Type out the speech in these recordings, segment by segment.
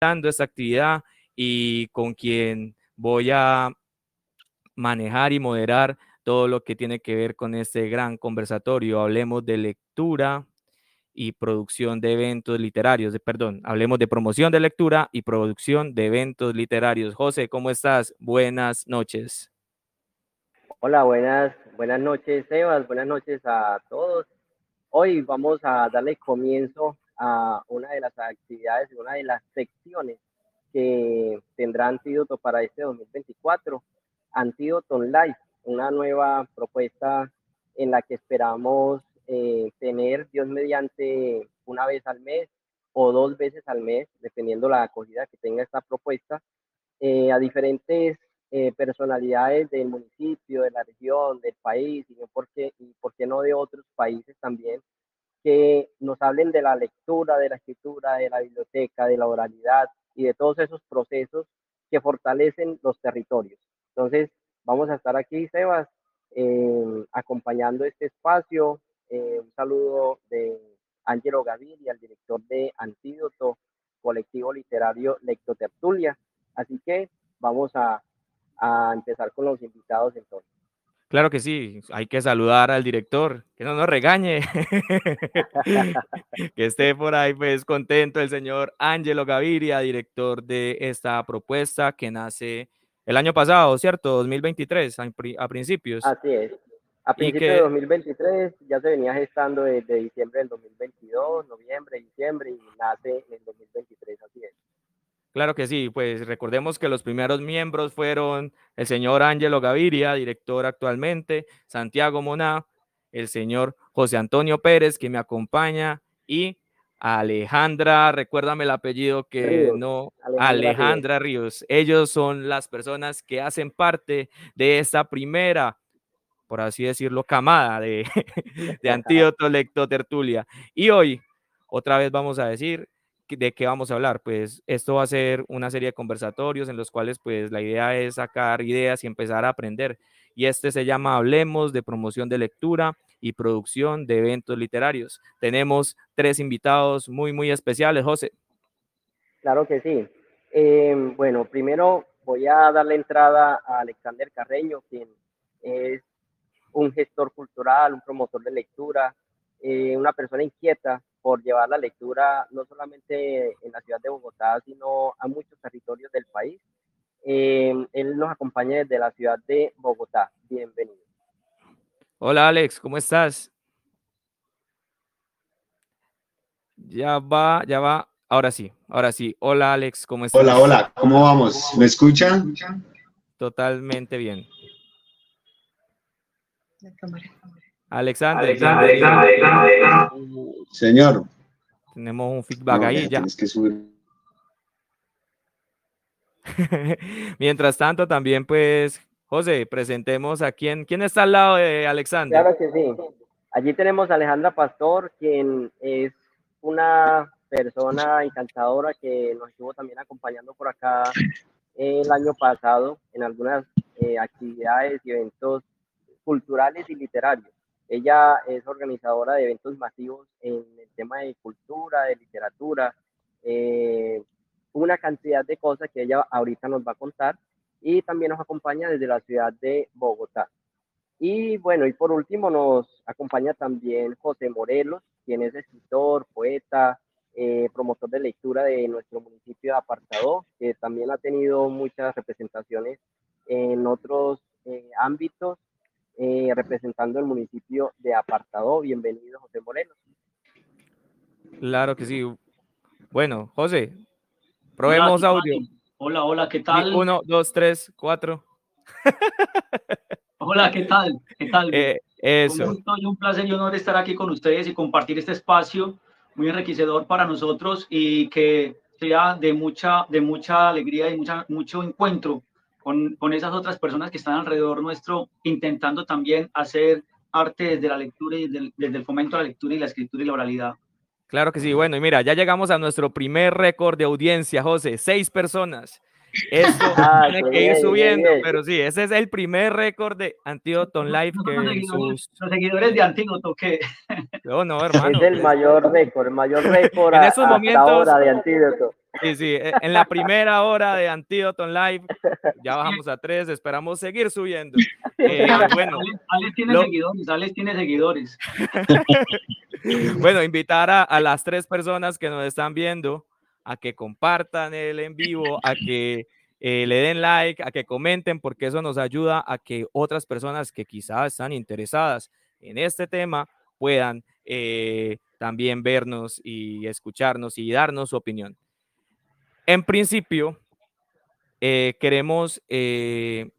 dando esta actividad y con quien voy a manejar y moderar todo lo que tiene que ver con este gran conversatorio. Hablemos de lectura y producción de eventos literarios. Perdón, hablemos de promoción de lectura y producción de eventos literarios. José, ¿cómo estás? Buenas noches. Hola, buenas, buenas noches, Sebas. Buenas noches a todos. Hoy vamos a darle comienzo a una de las actividades, una de las secciones que tendrá Antídoto para este 2024, Antídoto Live, una nueva propuesta en la que esperamos eh, tener, Dios mediante, una vez al mes o dos veces al mes, dependiendo la acogida que tenga esta propuesta, eh, a diferentes eh, personalidades del municipio, de la región, del país, y, por qué, y por qué no de otros países también, que nos hablen de la lectura, de la escritura, de la biblioteca, de la oralidad y de todos esos procesos que fortalecen los territorios. Entonces, vamos a estar aquí, Sebas, eh, acompañando este espacio. Eh, un saludo de Ángelo Gaviria, el director de Antídoto, colectivo literario Lectotertulia. Así que vamos a, a empezar con los invitados entonces. Claro que sí, hay que saludar al director, que no nos regañe, que esté por ahí pues contento el señor Ángelo Gaviria, director de esta propuesta que nace el año pasado, ¿cierto? 2023, a, principios. Así es. A principios de 2023 ya se venía gestando desde diciembre del 2022, noviembre, diciembre y nace en 2023, así es. Claro que sí, pues recordemos que los primeros miembros fueron el señor Ángelo Gaviria, director actualmente, Santiago Moná, el señor José Antonio Pérez, que me acompaña, y Alejandra, recuérdame el apellido que no, Alejandra, Ríos. Ellos son las personas que hacen parte de esta primera, por así decirlo, camada de, de Antídoto Lecto Tertulia. Y hoy, otra vez vamos a decir, ¿De qué vamos a hablar? Pues esto va a ser una serie de conversatorios en los cuales pues la idea es sacar ideas y empezar a aprender. Y este se llama Hablemos de promoción de lectura y producción de eventos literarios. Tenemos tres invitados muy, muy especiales, José. Claro que sí. Em, bueno, primero voy a darle entrada a Alexander Carreño, quien es un gestor cultural, un promotor de lectura, eh, una persona inquieta por llevar la lectura no solamente en la ciudad de Bogotá, sino a muchos territorios del país. Eh, él nos acompaña desde la ciudad de Bogotá. Bienvenido. Hola Alex, ¿cómo estás? Ya va, ya va. Ahora sí, ahora sí. Hola Alex, ¿cómo estás? Hola, hola, ¿cómo vamos? ¿Me escuchan? Totalmente bien. La cámara. Alexander. Señor. Tenemos un feedback ahí ya. que subir. Mientras tanto, también, pues, José, presentemos a quién, quién está al lado de Alexander. Claro que sí. Allí tenemos a Alejandra Pastor, quien es una persona encantadora que nos estuvo también acompañando por acá el año pasado en algunas eh, actividades y eventos culturales y literarios. Ella es organizadora de eventos masivos en el tema de cultura, de literatura, eh, una cantidad de cosas que ella ahorita nos va a contar y también nos acompaña desde la ciudad de Bogotá. Y bueno, y por último nos acompaña también José Morelos, quien es escritor, poeta, eh, promotor de lectura de nuestro municipio de Apartado, que también ha tenido muchas representaciones en otros eh, ámbitos eh, representando el municipio de Apartado. Bienvenido, José Moreno. Claro que sí. Bueno, José, probemos audio. Hola, hola, ¿qué tal? Uno, dos, tres, cuatro. hola, ¿qué tal? ¿Qué tal? Eh, eso. Un, gusto y un placer y honor estar aquí con ustedes y compartir este espacio muy enriquecedor para nosotros y que sea de mucha, de mucha alegría y mucha, mucho encuentro con, con esas otras personas que están alrededor nuestro, intentando también hacer arte desde la lectura y desde el, fomento a la lectura y la escritura y la oralidad. Claro que sí. Bueno, y mira, ya llegamos a nuestro primer récord de audiencia, José. Seis personas. Esto ah, tiene que ir subiendo, pero sí, ese es el primer récord de Antídoto Live que los seguidores de Antídoto, ¿qué? No, no, hermano. Es el mayor récord, el mayor récord en esos momentos, ahora de Antídoto Sí, sí, e, en la primera hora de Antídoto Live ya bajamos a tres, esperamos seguir subiendo. Eh, bueno, Alex, tiene seguidores, Alex tiene seguidores. bueno, invitar a, a, las tres personas que nos están viendo a que compartan el en vivo, a que eh, le den like, a que comenten, porque eso nos ayuda a que otras personas que quizás están interesadas en este tema puedan eh, también vernos y escucharnos y darnos su opinión. En principio, eh, queremos eh,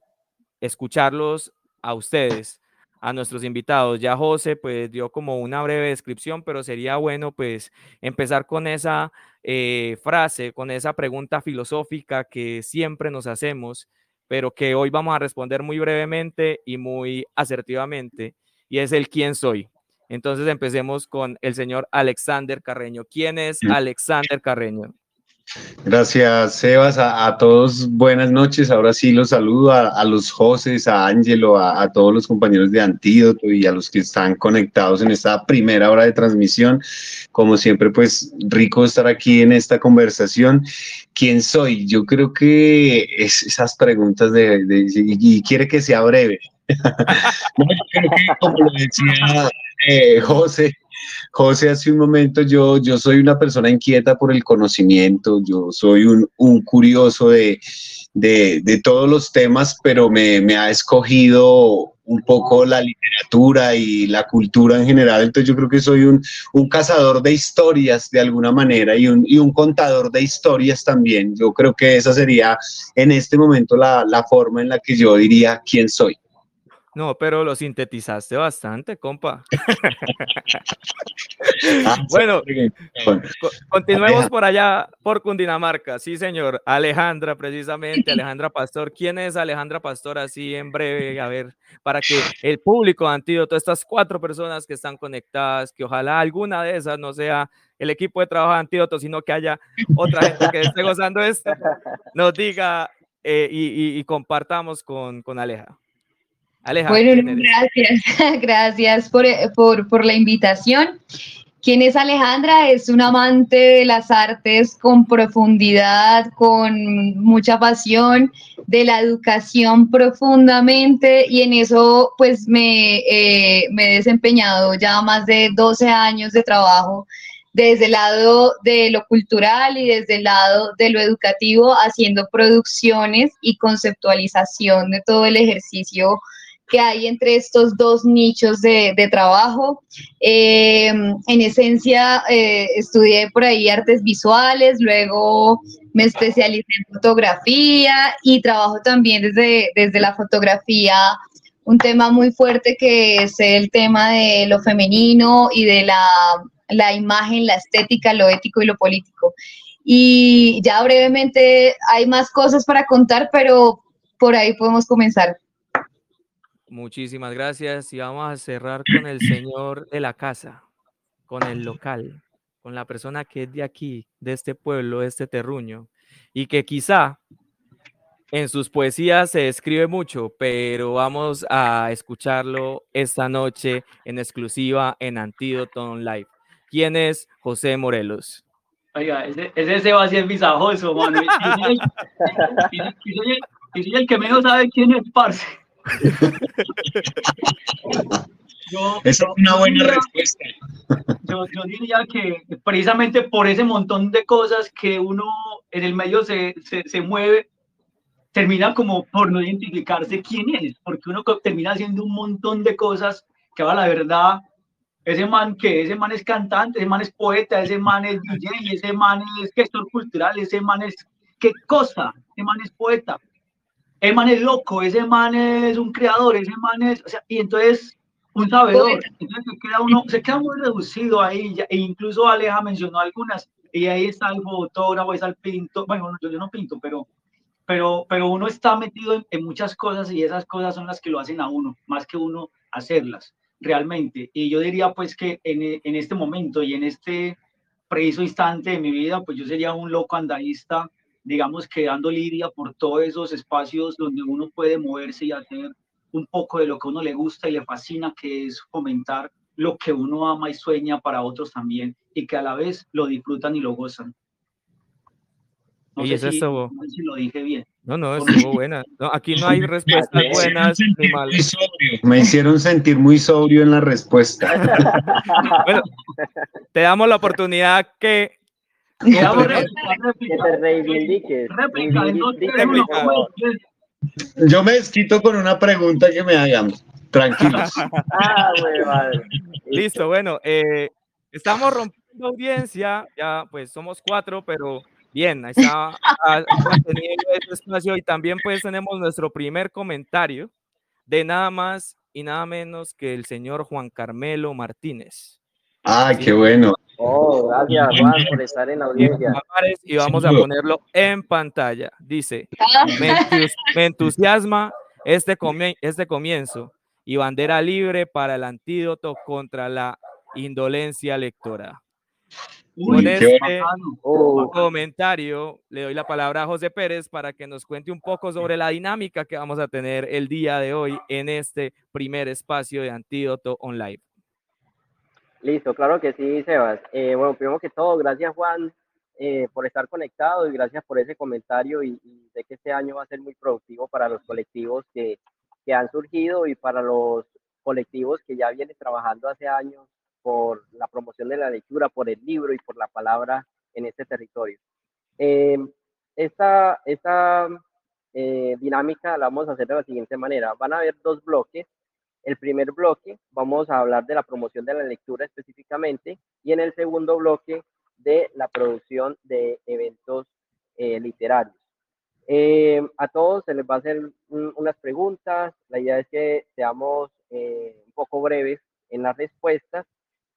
escucharlos a ustedes, a nuestros invitados. Ya José pues dio como una breve descripción, pero sería bueno pues empezar con esa eh, frase, con esa pregunta filosófica que siempre nos hacemos, pero que hoy vamos a responder muy brevemente y muy asertivamente, y es el quién soy. Entonces empecemos con el señor Alexander Carreño. ¿Quién es Alexander Carreño? Gracias, Sebas. A, todos, buenas noches. Ahora sí los saludo a, los Joses, a Ángelo, a, todos los compañeros de Antídoto y a los que están conectados en esta primera hora de transmisión. Como siempre, pues rico estar aquí en esta conversación. ¿Quién soy? Yo creo que es esas preguntas de, y, quiere que sea breve. creo que, como lo decía eh, José, José, hace un momento yo, yo soy una persona inquieta por el conocimiento, yo soy un, curioso de, de, de, todos los temas, pero me, me, ha escogido un poco la literatura y la cultura en general, entonces yo creo que soy un, un cazador de historias de alguna manera y un, y un, contador de historias también. Yo creo que esa sería en este momento la, la forma en la que yo diría quién soy. No, pero lo sintetizaste bastante, compa. Ah, bueno, continuemos por allá, por Cundinamarca. Sí, señor. Alejandra, precisamente, Alejandra Pastor. ¿Quién es Alejandra Pastor? Así en breve, a ver, para que el público de Antídoto, estas cuatro personas que están conectadas, que ojalá alguna de esas no sea el equipo de trabajo de Antídoto, sino que haya otra gente que esté gozando esto, nos diga eh, y, y, compartamos con, con Aleja bueno, gracias, gracias por, por, por la invitación. ¿Quién es Alejandra? Es una amante de las artes con profundidad, con mucha pasión, de la educación profundamente y en eso pues me, eh, me he desempeñado ya más de 12 años de trabajo desde el lado de lo cultural y desde el lado de lo educativo, haciendo producciones y conceptualización de todo el ejercicio que hay entre estos dos nichos de, trabajo. Eh, en esencia, eh, estudié por ahí artes visuales, luego me especialicé en fotografía y trabajo también desde, desde la fotografía un tema muy fuerte que es el tema de lo femenino y de la, la imagen, la estética, lo ético y lo político. Y ya brevemente hay más cosas para contar, pero por ahí podemos comenzar. Muchísimas gracias y vamos a cerrar con el señor de la casa, con el local, con la persona que es de aquí, de este pueblo, este terruño, y que quizá en sus poesías se escribe mucho, pero vamos a escucharlo esta noche en exclusiva en Antídoto Live. ¿Quién es José Morelos? Oiga, ese, ese ser visajoso, mano. Y soy el, que menos sabe quién es Parce. Esa es una buena respuesta. Yo, diría que precisamente por ese montón de cosas que uno en el medio se, se, mueve, termina como por no identificarse quién es, porque uno termina haciendo un montón de cosas que va la verdad, ese man que ese man es cantante, ese man es poeta, ese man es DJ, ese man es gestor cultural, ese man es qué cosa, ese man es poeta, ese man es loco, ese man es un creador, ese man es, o sea, y entonces un sabedor, entonces se queda uno, se queda muy reducido ahí, e incluso Aleja mencionó algunas, y ahí está el fotógrafo, está el pinto, bueno, yo, yo no pinto, pero, pero, pero uno está metido en, muchas cosas y esas cosas son las que lo hacen a uno, más que uno hacerlas, realmente. Y yo diría pues que en, en este momento y en este preciso instante de mi vida, pues yo sería un loco andaísta digamos, quedando lidia por todos esos espacios donde uno puede moverse y hacer un poco de lo que uno le gusta y le fascina, que es fomentar lo que uno ama y sueña para otros también y que a la vez lo disfrutan y lo gozan. No sé si, si, lo dije bien. No, no, estuvo buena. aquí no hay respuestas buenas ni malas. Me hicieron sentir muy sobrio en la respuesta. bueno, te damos la oportunidad que yo me desquito con una pregunta que me hagan. Tranquilos. Ah, Listo, bueno, eh, estamos rompiendo audiencia, ya pues somos cuatro, pero bien, ahí está teniendo este espacio. Y también pues tenemos nuestro primer comentario de nada más y nada menos que el señor Juan Carmelo Martínez. Ah, qué bueno. Oh, gracias Juan por estar en la audiencia. Y vamos a ponerlo en pantalla. Dice, me, entusiasma este, este comienzo y bandera libre para el antídoto contra la indolencia lectora. Con este oh. comentario le doy la palabra a José Pérez para que nos cuente un poco sobre la dinámica que vamos a tener el día de hoy en este primer espacio de Antídoto Online. Listo, claro que sí, Sebas. Eh, bueno, primero que todo, gracias Juan eh, por estar conectado y gracias por ese comentario y, sé que este año va a ser muy productivo para los colectivos que, que han surgido y para los colectivos que ya vienen trabajando hace años por la promoción de la lectura, por el libro y por la palabra en este territorio. Eh, esta esta dinámica la vamos a hacer de la siguiente manera. Van a haber dos bloques el primer bloque vamos a hablar de la promoción de la lectura específicamente y en el segundo bloque de la producción de eventos eh, literarios. Eh, a todos se les va a hacer unas preguntas. La idea es que seamos eh, un poco breves en las respuestas,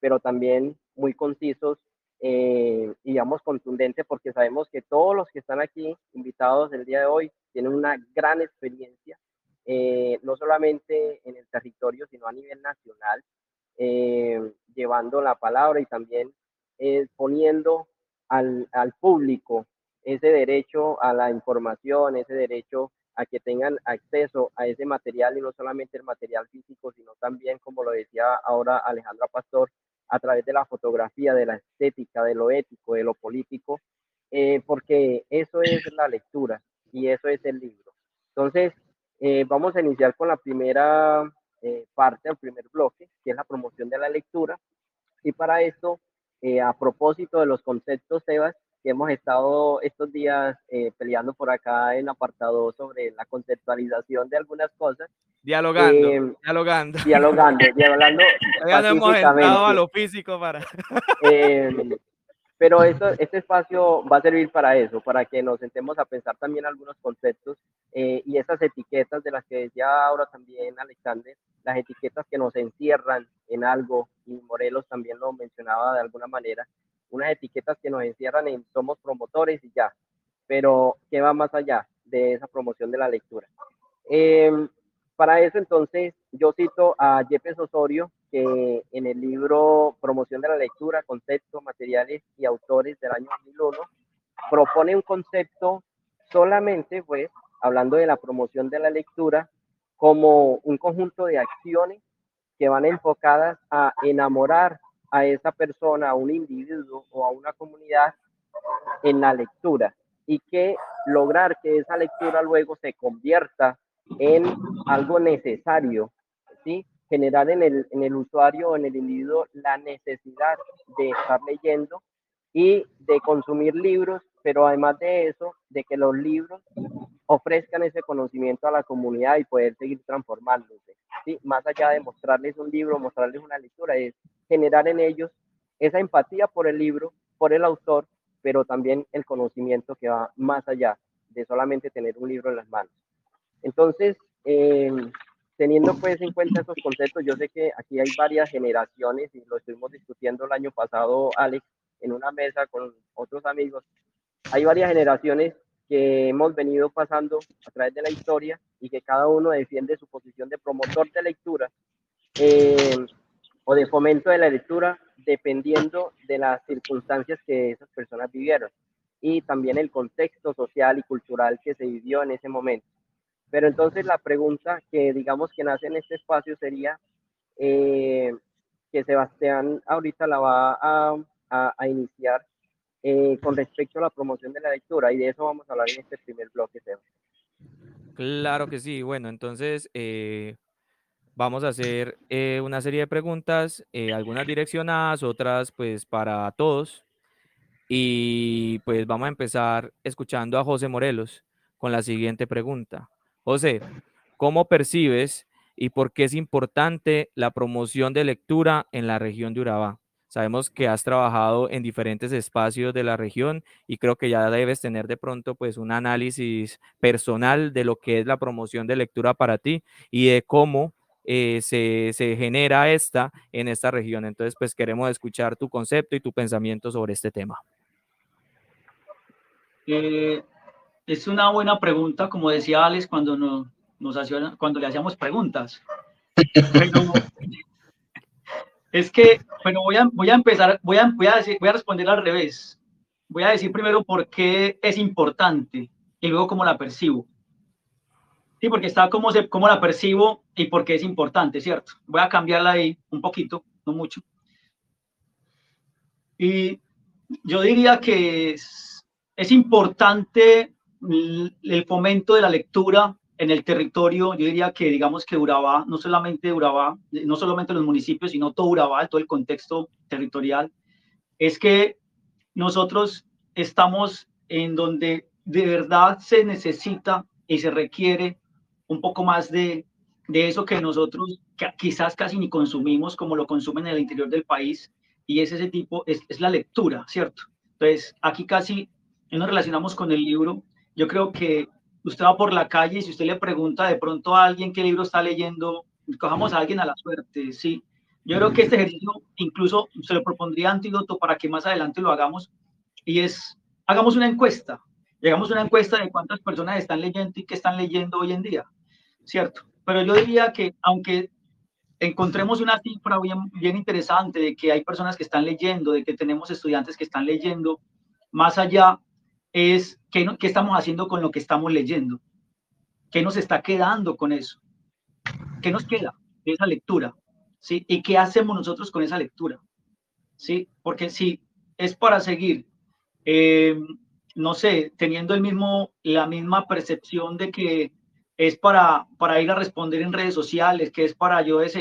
pero también muy concisos y digamos contundentes porque sabemos que todos los que están aquí invitados el día de hoy tienen una gran experiencia eh, no solamente en el territorio, sino a nivel nacional, eh, llevando la palabra y también eh, poniendo al, al, público ese derecho a la información, ese derecho a que tengan acceso a ese material y no solamente el material físico, sino también, como lo decía ahora Alejandra Pastor, a través de la fotografía, de la estética, de lo ético, de lo político, porque eso es la lectura y eso es el libro. Entonces, eh, vamos a iniciar con la primera eh, parte, el primer bloque, que es la promoción de la lectura. Y para esto, eh, a propósito de los conceptos, Sebas, que hemos estado estos días peleando por acá en apartado sobre la conceptualización de algunas cosas. Dialogando, dialogando. Dialogando, dialogando. Ya no hemos entrado a lo físico para. Pero esto, este espacio va a servir para eso, para que nos sentemos a pensar también algunos conceptos eh, y esas etiquetas de las que decía ahora también Alexander, las etiquetas que nos encierran en algo, y Morelos también lo mencionaba de alguna manera, unas etiquetas que nos encierran en somos promotores y ya, pero ¿qué va más allá de esa promoción de la lectura? Em, para eso entonces yo cito a Yepes Osorio, que en el libro Promoción de la Lectura, Conceptos, Materiales y Autores del año 2001, propone un concepto solamente, pues, hablando de la promoción de la lectura, como un conjunto de acciones que van enfocadas a enamorar a esa persona, a un individuo o a una comunidad en la lectura y que lograr que esa lectura luego se convierta en algo necesario, ¿sí? Generar en el, en el usuario o en el individuo la necesidad de estar leyendo y de consumir libros, pero además de eso, de que los libros ofrezcan ese conocimiento a la comunidad y poder seguir transformándose. ¿sí? Más allá de mostrarles un libro, mostrarles una lectura, es generar en ellos esa empatía por el libro, por el autor, pero también el conocimiento que va más allá de solamente tener un libro en las manos. Entonces, eh, teniendo pues en cuenta esos conceptos, yo sé que aquí hay varias generaciones y lo estuvimos discutiendo el año pasado, Alex, en una mesa con otros amigos. Hay varias generaciones que hemos venido pasando a través de la historia y que cada uno defiende su posición de promotor de lectura eh, o de fomento de la lectura dependiendo de las circunstancias que esas personas vivieron y también el contexto social y cultural que se vivió en ese momento. Pero entonces la pregunta que digamos que nace en este espacio sería eh, que Sebastián ahorita la va a, iniciar. eh, con respecto a la promoción de la lectura y de eso vamos a hablar en este primer bloque. Claro que sí. Bueno, entonces vamos a hacer una serie de preguntas, algunas direccionadas, otras pues para todos. Y pues vamos a empezar escuchando a José Morelos con la siguiente pregunta. José, ¿cómo percibes y por qué es importante la promoción de lectura en la región de Urabá? Sabemos que has trabajado en diferentes espacios de la región y creo que ya debes tener de pronto pues un análisis personal de lo que es la promoción de lectura para ti y de cómo eh, se, se, genera esta en esta región. Entonces pues queremos escuchar tu concepto y tu pensamiento sobre este tema. Eh, es una buena pregunta, como decía Alex cuando, nos, cuando le hacíamos preguntas. es que, bueno, voy a, empezar, voy a, decir, voy a responder al revés. Voy a decir primero por qué es importante y luego cómo la percibo. Sí, porque está cómo, se, cómo la percibo y por qué es importante, ¿cierto? Voy a cambiarla ahí un poquito, no mucho. Y yo diría que es importante el fomento de la lectura en el territorio. Yo diría que, digamos que Urabá, no solamente Urabá, no solamente los municipios, sino todo Urabá, todo el contexto territorial, es que nosotros estamos en donde de verdad se necesita y se requiere un poco más de, de eso que nosotros quizás casi ni consumimos como lo consumen en el interior del país, y es ese tipo, es, es la lectura, ¿cierto? Entonces, aquí casi nos relacionamos con el libro, yo creo que usted va por la calle y si usted le pregunta de pronto a alguien qué libro está leyendo, cojamos a alguien a la suerte, ¿sí? Yo creo que este ejercicio incluso se lo propondría antídoto para que más adelante lo hagamos y es, hagamos una encuesta, hagamos una encuesta de cuántas personas están leyendo y qué están leyendo hoy en día, ¿cierto? Pero yo diría que aunque encontremos una cifra bien, bien interesante de que hay personas que están leyendo, de que tenemos estudiantes que están leyendo, más allá es ¿qué, qué estamos haciendo con lo que estamos leyendo, qué nos está quedando con eso, qué nos queda de esa lectura, ¿sí? Y qué hacemos nosotros con esa lectura, ¿sí? Porque si es para seguir, eh, no sé, teniendo el mismo, la misma percepción de que es para, para ir a responder en redes sociales, que es para yo des,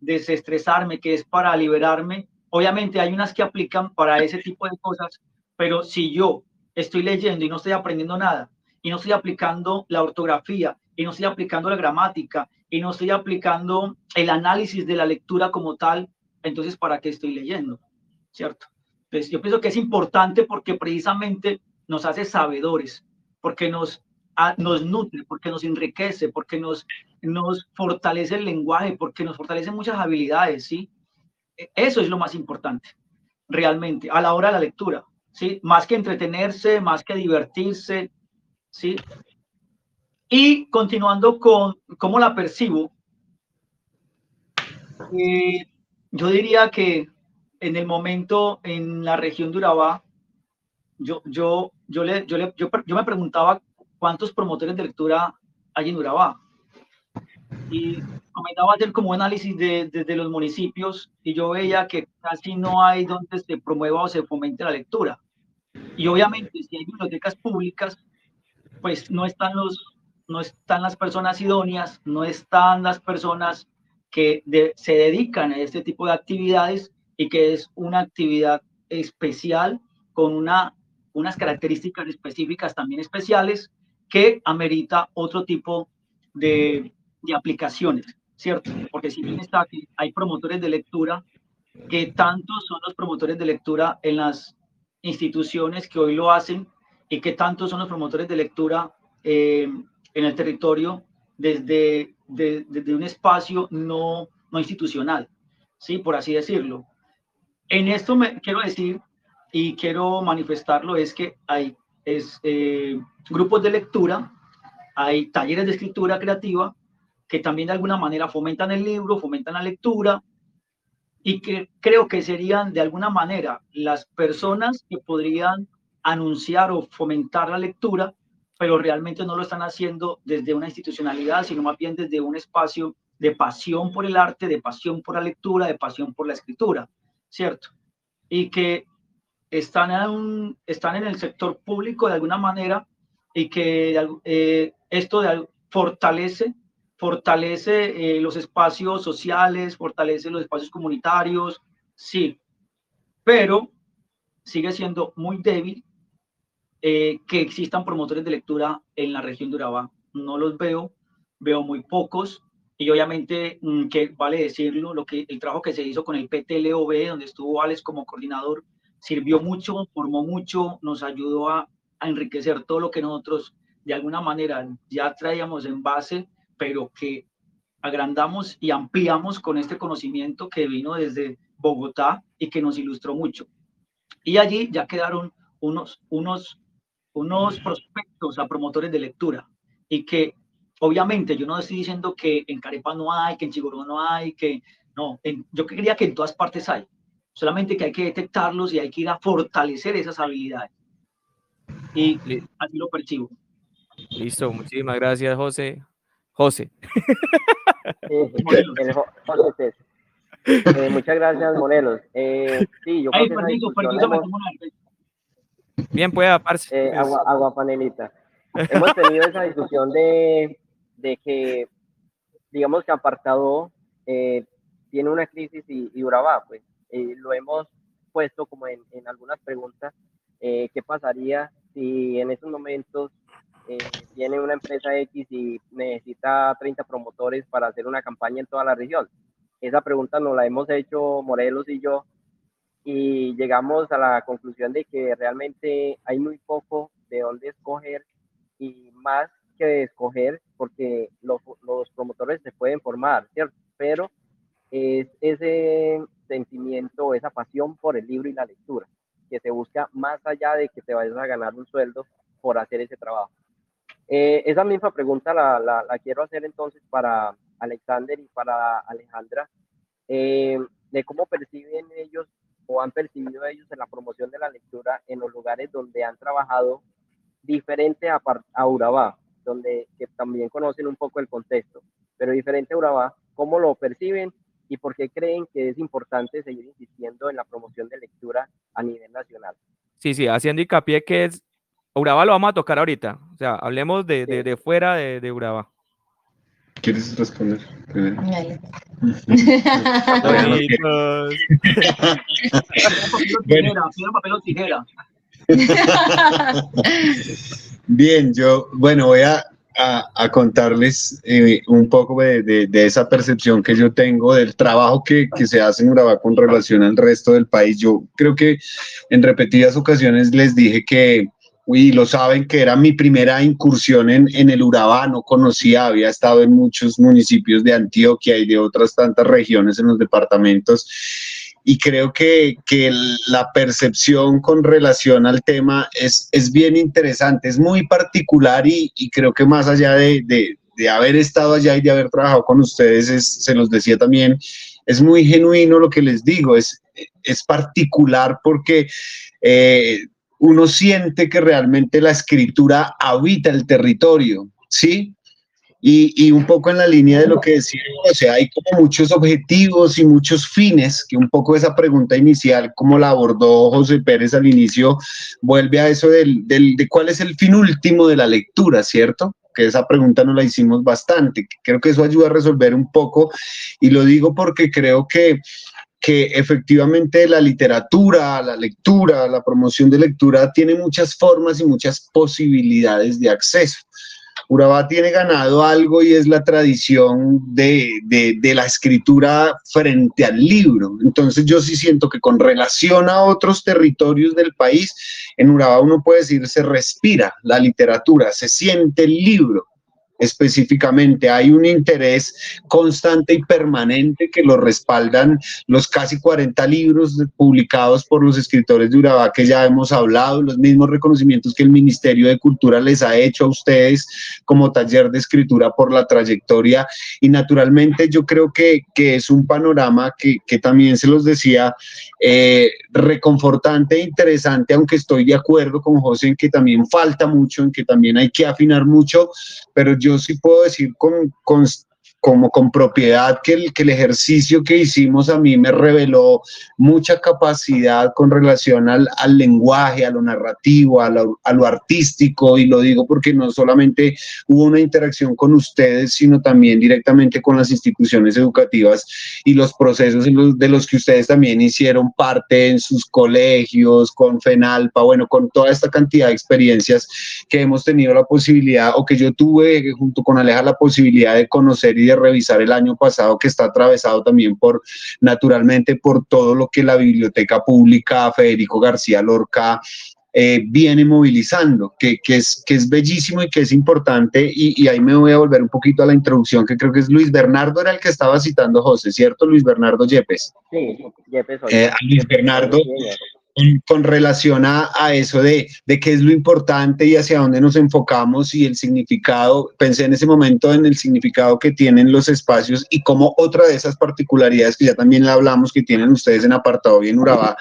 desestresarme, que es para liberarme. Obviamente hay unas que aplican para ese tipo de cosas, pero si yo estoy leyendo y no estoy aprendiendo nada, y no estoy aplicando la ortografía, y no estoy aplicando la gramática, y no estoy aplicando el análisis de la lectura como tal, entonces, ¿para qué estoy leyendo? ¿Cierto? Entonces, yo pienso que es importante porque precisamente nos hace sabedores, porque nos, nos nutre, porque nos enriquece, porque nos, nos fortalece el lenguaje, porque nos fortalece muchas habilidades, ¿sí? E, eso es lo más importante, realmente, a la hora de la lectura. ¿Sí? Más que entretenerse, más que divertirse, ¿sí? Y continuando con cómo la percibo, eh, yo diría que en el momento en la región de Urabá, yo, yo, yo, le, yo, le, yo, yo me preguntaba cuántos promotores de lectura hay en Urabá. Y comenzaba a hacer como análisis de, de, los municipios y yo veía que casi no hay donde se promueva o se fomente la lectura. Y obviamente si hay bibliotecas públicas, pues no están, los, no están las personas idóneas, no están las personas que se dedican a este tipo de actividades y que es una actividad especial con una, unas características específicas también especiales que amerita otro tipo de, de aplicaciones, ¿cierto? Porque si bien está aquí, hay promotores de lectura, que tantos son los promotores de lectura en las instituciones que hoy lo hacen y que tantos son los promotores de lectura eh, en el territorio desde, desde un espacio no, no institucional, ¿sí? por así decirlo. En esto me quiero decir y quiero manifestarlo es que hay es, eh, grupos de lectura, hay talleres de escritura creativa que también de alguna manera fomentan el libro, fomentan la lectura, y que creo que serían de alguna manera las personas que podrían anunciar o fomentar la lectura, pero realmente no lo están haciendo desde una institucionalidad, sino más bien desde un espacio de pasión por el arte, de pasión por la lectura, de pasión por la escritura, ¿cierto? Y que están en, están en el sector público de alguna manera y que eh, esto de, fortalece, fortalece eh, los espacios sociales, fortalece los espacios comunitarios, sí, pero sigue siendo muy débil eh, que existan promotores de lectura en la región de Urabá. No los veo, veo muy pocos y obviamente mm, que vale decirlo, lo que el trabajo que se hizo con el PTLOB, donde estuvo Alex como coordinador, sirvió mucho, formó mucho, nos ayudó a, enriquecer todo lo que nosotros de alguna manera ya traíamos en base, pero que agrandamos y ampliamos con este conocimiento que vino desde Bogotá y que nos ilustró mucho. Y allí ya quedaron unos, unos, unos prospectos a promotores de lectura y que obviamente yo no estoy diciendo que en Carepa no hay, que en Chigoró no hay, que no, yo quería que en todas partes hay solamente que hay que detectarlos y hay que ir a fortalecer esas habilidades. Y así lo percibo. Listo, muchísimas gracias, José. José. Eh, muchas gracias, Morelos. Eh, sí, yo creo Bien, puede aparecer. Eh, agua, agua panelita. Hemos tenido esa discusión de, de que, digamos que apartado eh, tiene una crisis y, y Urabá, pues eh, lo hemos puesto como en, en algunas preguntas, eh, ¿qué pasaría si en esos momentos eh, tiene una empresa X y necesita 30 promotores para hacer una campaña en toda la región? Esa pregunta nos la hemos hecho Morelos y yo y llegamos a la conclusión de que realmente hay muy poco de dónde escoger y más que escoger porque los, los promotores se pueden formar, ¿cierto? Pero es ese sentimiento, esa pasión por el libro y la lectura, que se busca más allá de que te vayas a ganar un sueldo por hacer ese trabajo. Eh, esa misma pregunta la, la, quiero hacer entonces para Alexander y para Alejandra, eh, de cómo perciben ellos o han percibido ellos en la promoción de la lectura en los lugares donde han trabajado diferente a, a Urabá, donde que también conocen un poco el contexto, pero diferente a Urabá, cómo lo perciben y por qué creen que es importante seguir insistiendo en la promoción de lectura a nivel nacional. Sí, sí, haciendo hincapié que es Urabá lo vamos a tocar ahorita, o sea, hablemos de, de, de fuera de, de Urabá. ¿Quieres responder? Bien, yo, bueno, voy a a, contarles eh, un poco de, esa percepción que yo tengo del trabajo que, se hace en Urabá con relación al resto del país. Yo creo que en repetidas ocasiones les dije que, y lo saben, que era mi primera incursión en, en el Urabá, no conocía, había estado en muchos municipios de Antioquia y de otras tantas regiones en los departamentos y creo que, que, la percepción con relación al tema es, es bien interesante, es muy particular y, y creo que más allá de, de, de, haber estado allá y de haber trabajado con ustedes, es, se los decía también, es muy genuino lo que les digo, es, es particular porque eh, uno siente que realmente la escritura habita el territorio, ¿sí? Y, un poco en la línea de lo que decía, o sea, hay como muchos objetivos y muchos fines, que un poco esa pregunta inicial, como la abordó José Pérez al inicio, vuelve a eso del, del, de cuál es el fin último de la lectura, ¿cierto? Que esa pregunta nos la hicimos bastante. Creo que eso ayuda a resolver un poco, y lo digo porque creo que que efectivamente la literatura, la lectura, la promoción de lectura tiene muchas formas y muchas posibilidades de acceso. Urabá tiene ganado algo y es la tradición de, la escritura frente al libro. Entonces yo sí siento que con relación a otros territorios del país, en Urabá uno puede decir se respira la literatura, se siente el libro específicamente. Hay un interés constante y permanente que lo respaldan los casi 40 libros publicados por los escritores de Urabá que ya hemos hablado, los mismos reconocimientos que el Ministerio de Cultura les ha hecho a ustedes como taller de escritura por la trayectoria. Y naturalmente yo creo que, que es un panorama que, que, también se los decía, eh, reconfortante e interesante, aunque estoy de acuerdo con José en que también falta mucho, en que también hay que afinar mucho, pero yo sí puedo decir con, con como con propiedad que el, que el ejercicio que hicimos a mí me reveló mucha capacidad con relación al, al lenguaje, a lo narrativo, a lo, a lo, artístico, y lo digo porque no solamente hubo una interacción con ustedes, sino también directamente con las instituciones educativas y los procesos de los que ustedes también hicieron parte en sus colegios, con FENALPA, bueno, con toda esta cantidad de experiencias que hemos tenido la posibilidad o que yo tuve junto con Aleja la posibilidad de conocer y revisar el año pasado que está atravesado también por, naturalmente, por todo lo que la biblioteca pública Federico García Lorca eh, viene movilizando, que, que, es, que es bellísimo y que es importante, y, y, ahí me voy a volver un poquito a la introducción, que creo que es Luis Bernardo, era el que estaba citando José, ¿cierto? Luis Bernardo Yepes. Sí, Yepes. Eh, Luis Bernardo, con relación a, eso de, de, qué es lo importante y hacia dónde nos enfocamos y el significado, pensé en ese momento en el significado que tienen los espacios y como otra de esas particularidades que ya también hablamos que tienen ustedes en Apartado y en Urabá,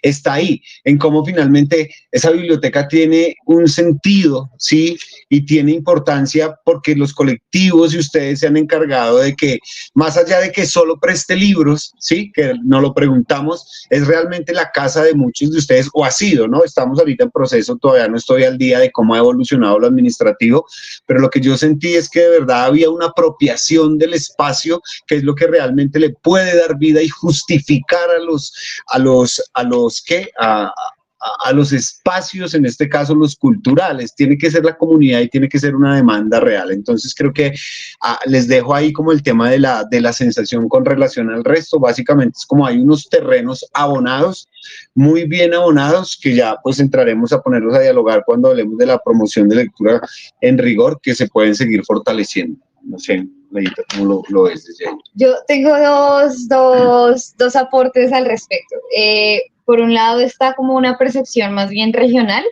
está ahí, en cómo finalmente esa biblioteca tiene un sentido, ¿sí? Y tiene importancia porque los colectivos y ustedes se han encargado de que, más allá de que solo preste libros, ¿sí? Que no lo preguntamos, es realmente la casa de muchos de ustedes, o ha sido, ¿no? Estamos ahorita en proceso, todavía no estoy al día de cómo ha evolucionado lo administrativo, pero lo que yo sentí es que de verdad había una apropiación del espacio, que es lo que realmente le puede dar vida y justificar a los, a los, a los que, a, a, los espacios, en este caso los culturales, tiene que ser la comunidad y tiene que ser una demanda real. Entonces creo que ah, les dejo ahí como el tema de la, de la sensación con relación al resto. Básicamente es como hay unos terrenos abonados, muy bien abonados, que ya pues entraremos a ponerlos a dialogar cuando hablemos de la promoción de lectura en rigor, que se pueden seguir fortaleciendo. No sé, ¿cómo lo, lo ves desde ahí? Yo tengo dos, dos, dos aportes al respecto. Eh, por un lado está como una percepción más bien regional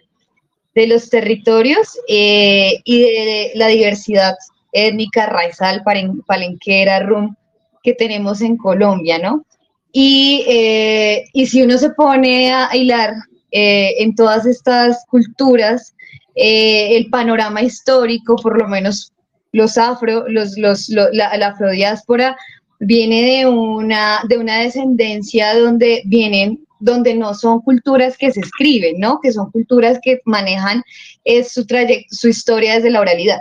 de los territorios eh, y de la diversidad étnica, raizal, palenquera, rum que tenemos en Colombia, ¿no? Y, eh, y si uno se pone a hilar eh, en todas estas culturas, el panorama histórico, por lo menos los afro, los, los, la, la, afrodiáspora, viene de una, de una descendencia donde vienen donde no son culturas que se escriben, ¿no? Que son culturas que manejan eh, su, su historia desde la oralidad.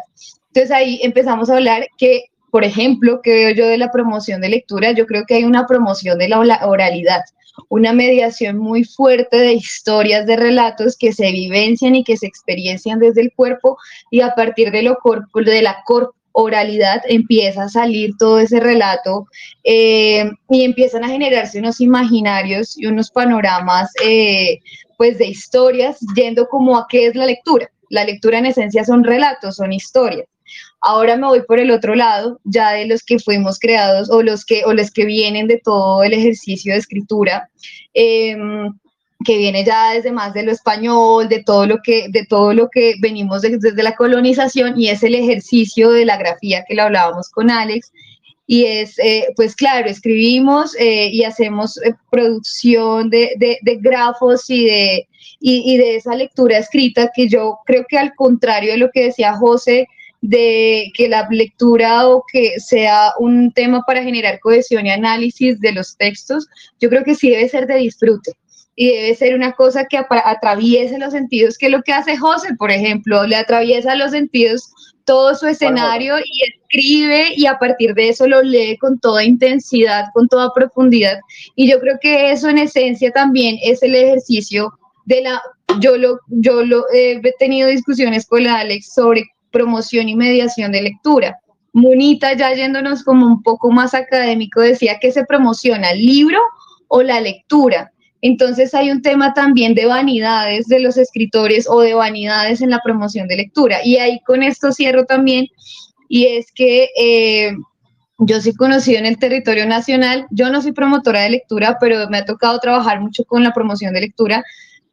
Entonces ahí empezamos a hablar que, por ejemplo, que veo yo de la promoción de lectura, yo creo que hay una promoción de la oralidad, una mediación muy fuerte de historias, de relatos que se vivencian y que se experiencian desde el cuerpo y a partir de, lo de la corp oralidad empieza a salir todo ese relato eh, y empiezan a generarse unos imaginarios y unos panoramas eh, pues de historias yendo como a qué es la lectura. La lectura en esencia son relatos, son historias. Ahora me voy por el otro lado, ya de los que fuimos creados o los que, o los que vienen de todo el ejercicio de escritura. Em, que viene ya desde más de lo español, de todo lo que, de todo lo que venimos desde la colonización y es el ejercicio de la grafía que lo hablábamos con Alex. Y es, eh, pues claro, escribimos eh, y hacemos eh, producción de, de, grafos y de, y, y de esa lectura escrita que yo creo que al contrario de lo que decía José, de que la lectura o que sea un tema para generar cohesión y análisis de los textos, yo creo que sí debe ser de disfrute y debe ser una cosa que atraviese los sentidos, que es lo que hace José, por ejemplo, le atraviesa los sentidos todo su escenario y escribe y a partir de eso lo lee con toda intensidad, con toda profundidad. Y yo creo que eso en esencia también es el ejercicio de la, yo lo, yo lo he tenido discusiones con Alex sobre promoción y mediación de lectura. Munita, ya yéndonos como un poco más académico, decía que se promociona el libro o la lectura. Entonces hay un tema también de vanidades de los escritores o de vanidades en la promoción de lectura. Y ahí con esto cierro también, y es que eh, yo sí conocido en el territorio nacional, yo no soy promotora de lectura, pero me ha tocado trabajar mucho con la promoción de lectura.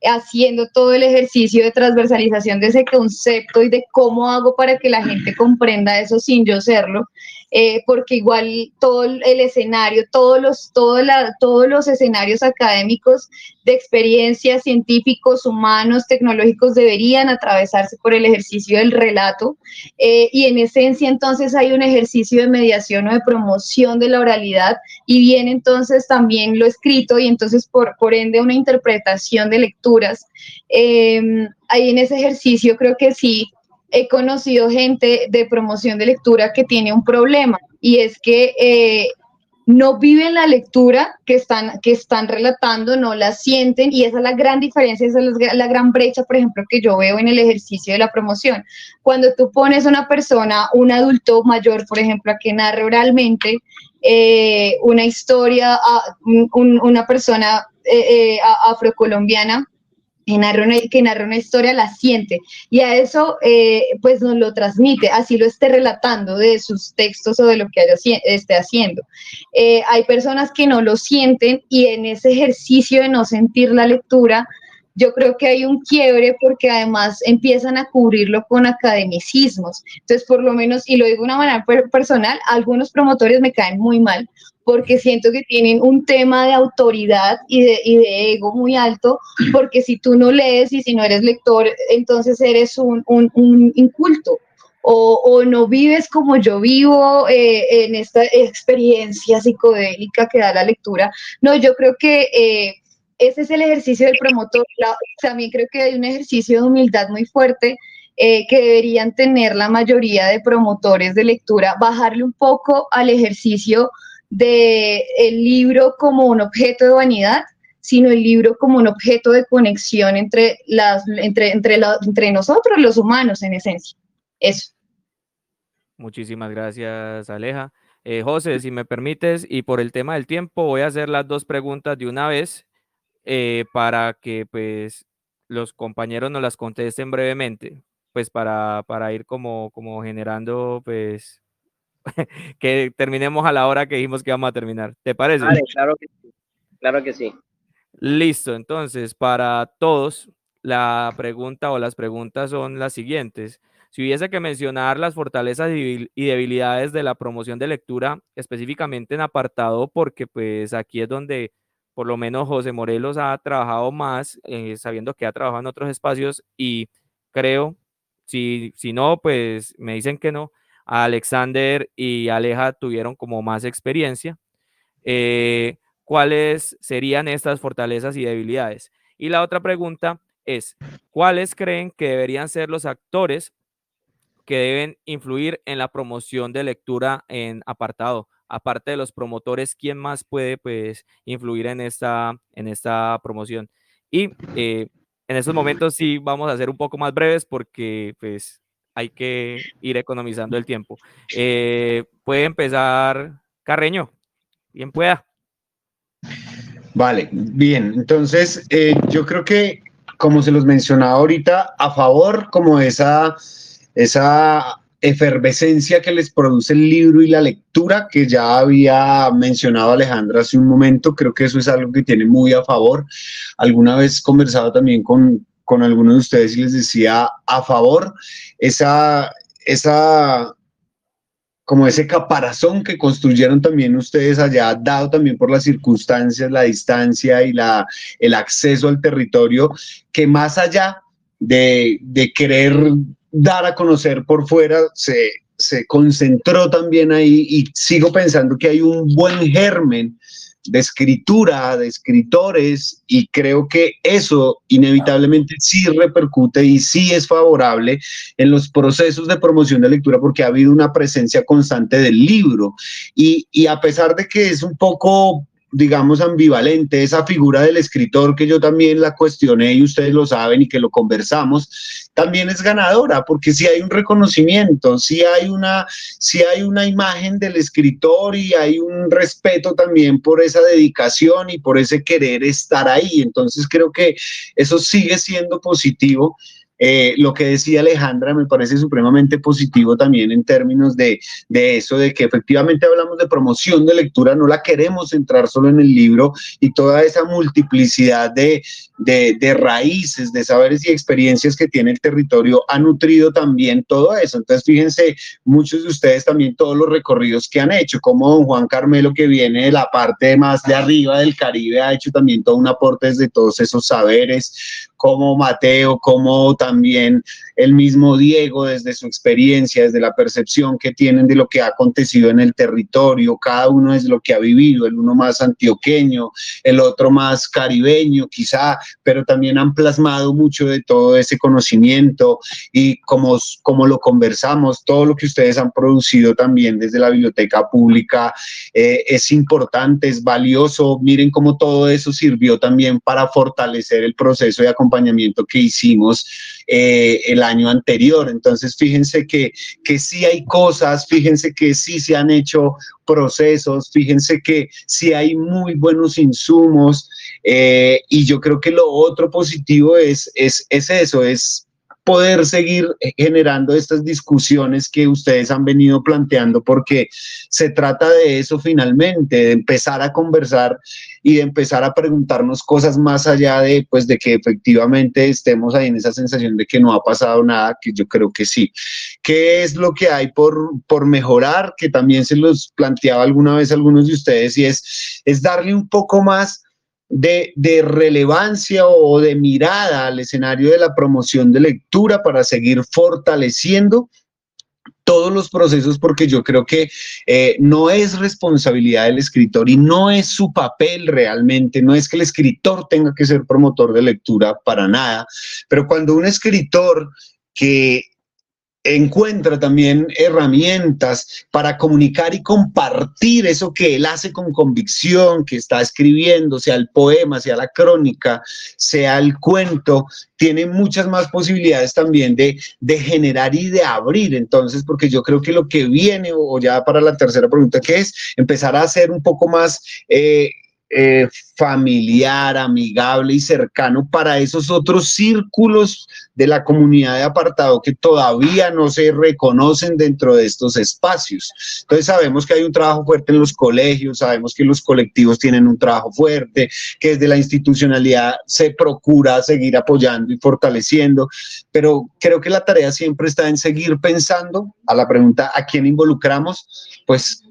haciendo todo el ejercicio de transversalización de ese concepto y de cómo hago para que la gente comprenda eso sin yo serlo, eh, porque igual todo el escenario, todos los, la, todos los escenarios académicos de experiencia, científicos, humanos, tecnológicos, deberían atravesarse por el ejercicio del relato. Eh, y en esencia, entonces, hay un ejercicio de mediación o de promoción de la oralidad y viene entonces también lo escrito y entonces, por, por ende, una interpretación de lecturas. Eh, ahí en ese ejercicio creo que sí he conocido gente de promoción de lectura que tiene un problema y es que eh, no viven la lectura que están, que están relatando, no la sienten y esa es la gran diferencia, esa es la, gran brecha, por ejemplo, que yo veo en el ejercicio de la promoción. Cuando tú pones a una persona, un adulto mayor, por ejemplo, a que narre oralmente eh, una historia, a una persona eh, afrocolombiana, que narra, una, que narra una historia la siente y a eso eh, pues nos lo transmite, así lo esté relatando de sus textos o de lo que esté haciendo. Eh, hay personas que no lo sienten y en ese ejercicio de no sentir la lectura, yo creo que hay un quiebre porque además empiezan a cubrirlo con academicismos. Entonces, por lo menos, y lo digo de una manera personal, algunos promotores me caen muy mal porque siento que tienen un tema de autoridad y de, de, ego muy alto, porque si tú no lees y si no eres lector, entonces eres un, un, inculto. O, o, no vives como yo vivo eh, en esta experiencia psicodélica que da la lectura. No, yo creo que eh, ese es el ejercicio del promotor. también creo que hay un ejercicio de humildad muy fuerte eh, que deberían tener la mayoría de promotores de lectura, bajarle un poco al ejercicio de el libro como un objeto de vanidad, sino el libro como un objeto de conexión entre, las, entre, entre, entre nosotros, los humanos, en esencia. Eso. Muchísimas gracias, Aleja. Eh, José, si me permites, y por el tema del tiempo, voy a hacer las dos preguntas de una vez eh, para que pues los compañeros nos las contesten brevemente, pues para, para ir como, como generando pues que terminemos a la hora que dijimos que vamos a terminar. ¿Te parece? claro que sí. Claro que sí. Listo, entonces para todos la pregunta o las preguntas son las siguientes. Si hubiese que mencionar las fortalezas y debilidades de la promoción de lectura, específicamente en apartado, porque pues aquí es donde por lo menos José Morelos ha trabajado más, eh, sabiendo que ha trabajado en otros espacios y creo, si, si no, pues me dicen que no, Alexander y Aleja tuvieron como más experiencia. Eh, ¿Cuáles serían estas fortalezas y debilidades? Y la otra pregunta es, ¿cuáles creen que deberían ser los actores que deben influir en la promoción de lectura en apartado? Aparte de los promotores, ¿quién más puede pues, influir en esta, en esta promoción? Y eh, en estos momentos sí vamos a ser un poco más breves porque pues hay que ir economizando el tiempo. Eh, puede empezar Carreño, bien pueda. Vale, bien, entonces eh, yo creo que como se los mencionaba ahorita, a favor como esa, esa efervescencia que les produce el libro y la lectura, que ya había mencionado Alejandra hace un momento, creo que eso es algo que tiene muy a favor. Alguna vez conversado también con, con algunos de ustedes y les decía a favor esa, esa, como ese caparazón que construyeron también ustedes allá, dado también por las circunstancias, la distancia y la, el acceso al territorio, que más allá de, de querer dar a conocer por fuera, se, se concentró también ahí y sigo pensando que hay un buen germen de escritura, de escritores, y creo que eso inevitablemente sí repercute y sí es favorable en los procesos de promoción de lectura porque ha habido una presencia constante del libro. Y, y a pesar de que es un poco digamos, ambivalente, esa figura del escritor que yo también la cuestioné y ustedes lo saben y que lo conversamos, también es ganadora, porque si hay un reconocimiento, si hay una, si hay una imagen del escritor y hay un respeto también por esa dedicación y por ese querer estar ahí. Entonces creo que eso sigue siendo positivo eh, lo que decía Alejandra me parece supremamente positivo también en términos de, de, eso, de que efectivamente hablamos de promoción de lectura, no la queremos centrar solo en el libro y toda esa multiplicidad de, de, de raíces, de saberes y experiencias que tiene el territorio ha nutrido también todo eso. Entonces, fíjense, muchos de ustedes también todos los recorridos que han hecho, como don Juan Carmelo que viene de la parte más de arriba del Caribe, ha hecho también todo un aporte desde todos esos saberes, como Mateo, como también el mismo Diego, desde su experiencia, desde la percepción que tienen de lo que ha acontecido en el territorio, cada uno es lo que ha vivido, el uno más antioqueño, el otro más caribeño quizá, pero también han plasmado mucho de todo ese conocimiento y como, como lo conversamos, todo lo que ustedes han producido también desde la biblioteca pública eh, es importante, es valioso, miren cómo todo eso sirvió también para fortalecer el proceso de acompañamiento que hicimos eh, el año anterior. Entonces, fíjense que, que sí hay cosas, fíjense que sí se han hecho procesos, fíjense que sí hay muy buenos insumos eh, y yo creo que lo otro positivo es, es, es eso, es poder seguir generando estas discusiones que ustedes han venido planteando, porque se trata de eso finalmente, de empezar a conversar y de empezar a preguntarnos cosas más allá de, pues, de que efectivamente estemos ahí en esa sensación de que no ha pasado nada, que yo creo que sí. ¿Qué es lo que hay por, por mejorar? Que también se los planteaba alguna vez algunos de ustedes y es, es darle un poco más de, relevancia o de mirada al escenario de la promoción de lectura para seguir fortaleciendo todos los procesos porque yo creo que eh, no es responsabilidad del escritor y no es su papel realmente, no es que el escritor tenga que ser promotor de lectura para nada, pero cuando un escritor que encuentra también herramientas para comunicar y compartir eso que él hace con convicción, que está escribiendo, sea el poema, sea la crónica, sea el cuento, tiene muchas más posibilidades también de, de generar y de abrir. Entonces, porque yo creo que lo que viene, o ya para la tercera pregunta, que es empezar a hacer un poco más... Eh, eh, familiar, amigable y cercano para esos otros círculos de la comunidad de apartado que todavía no se reconocen dentro de estos espacios. Entonces sabemos que hay un trabajo fuerte en los colegios, sabemos que los colectivos tienen un trabajo fuerte, que desde la institucionalidad se procura seguir apoyando y fortaleciendo, pero creo que la tarea siempre está en seguir pensando a la pregunta ¿a quién involucramos? Pues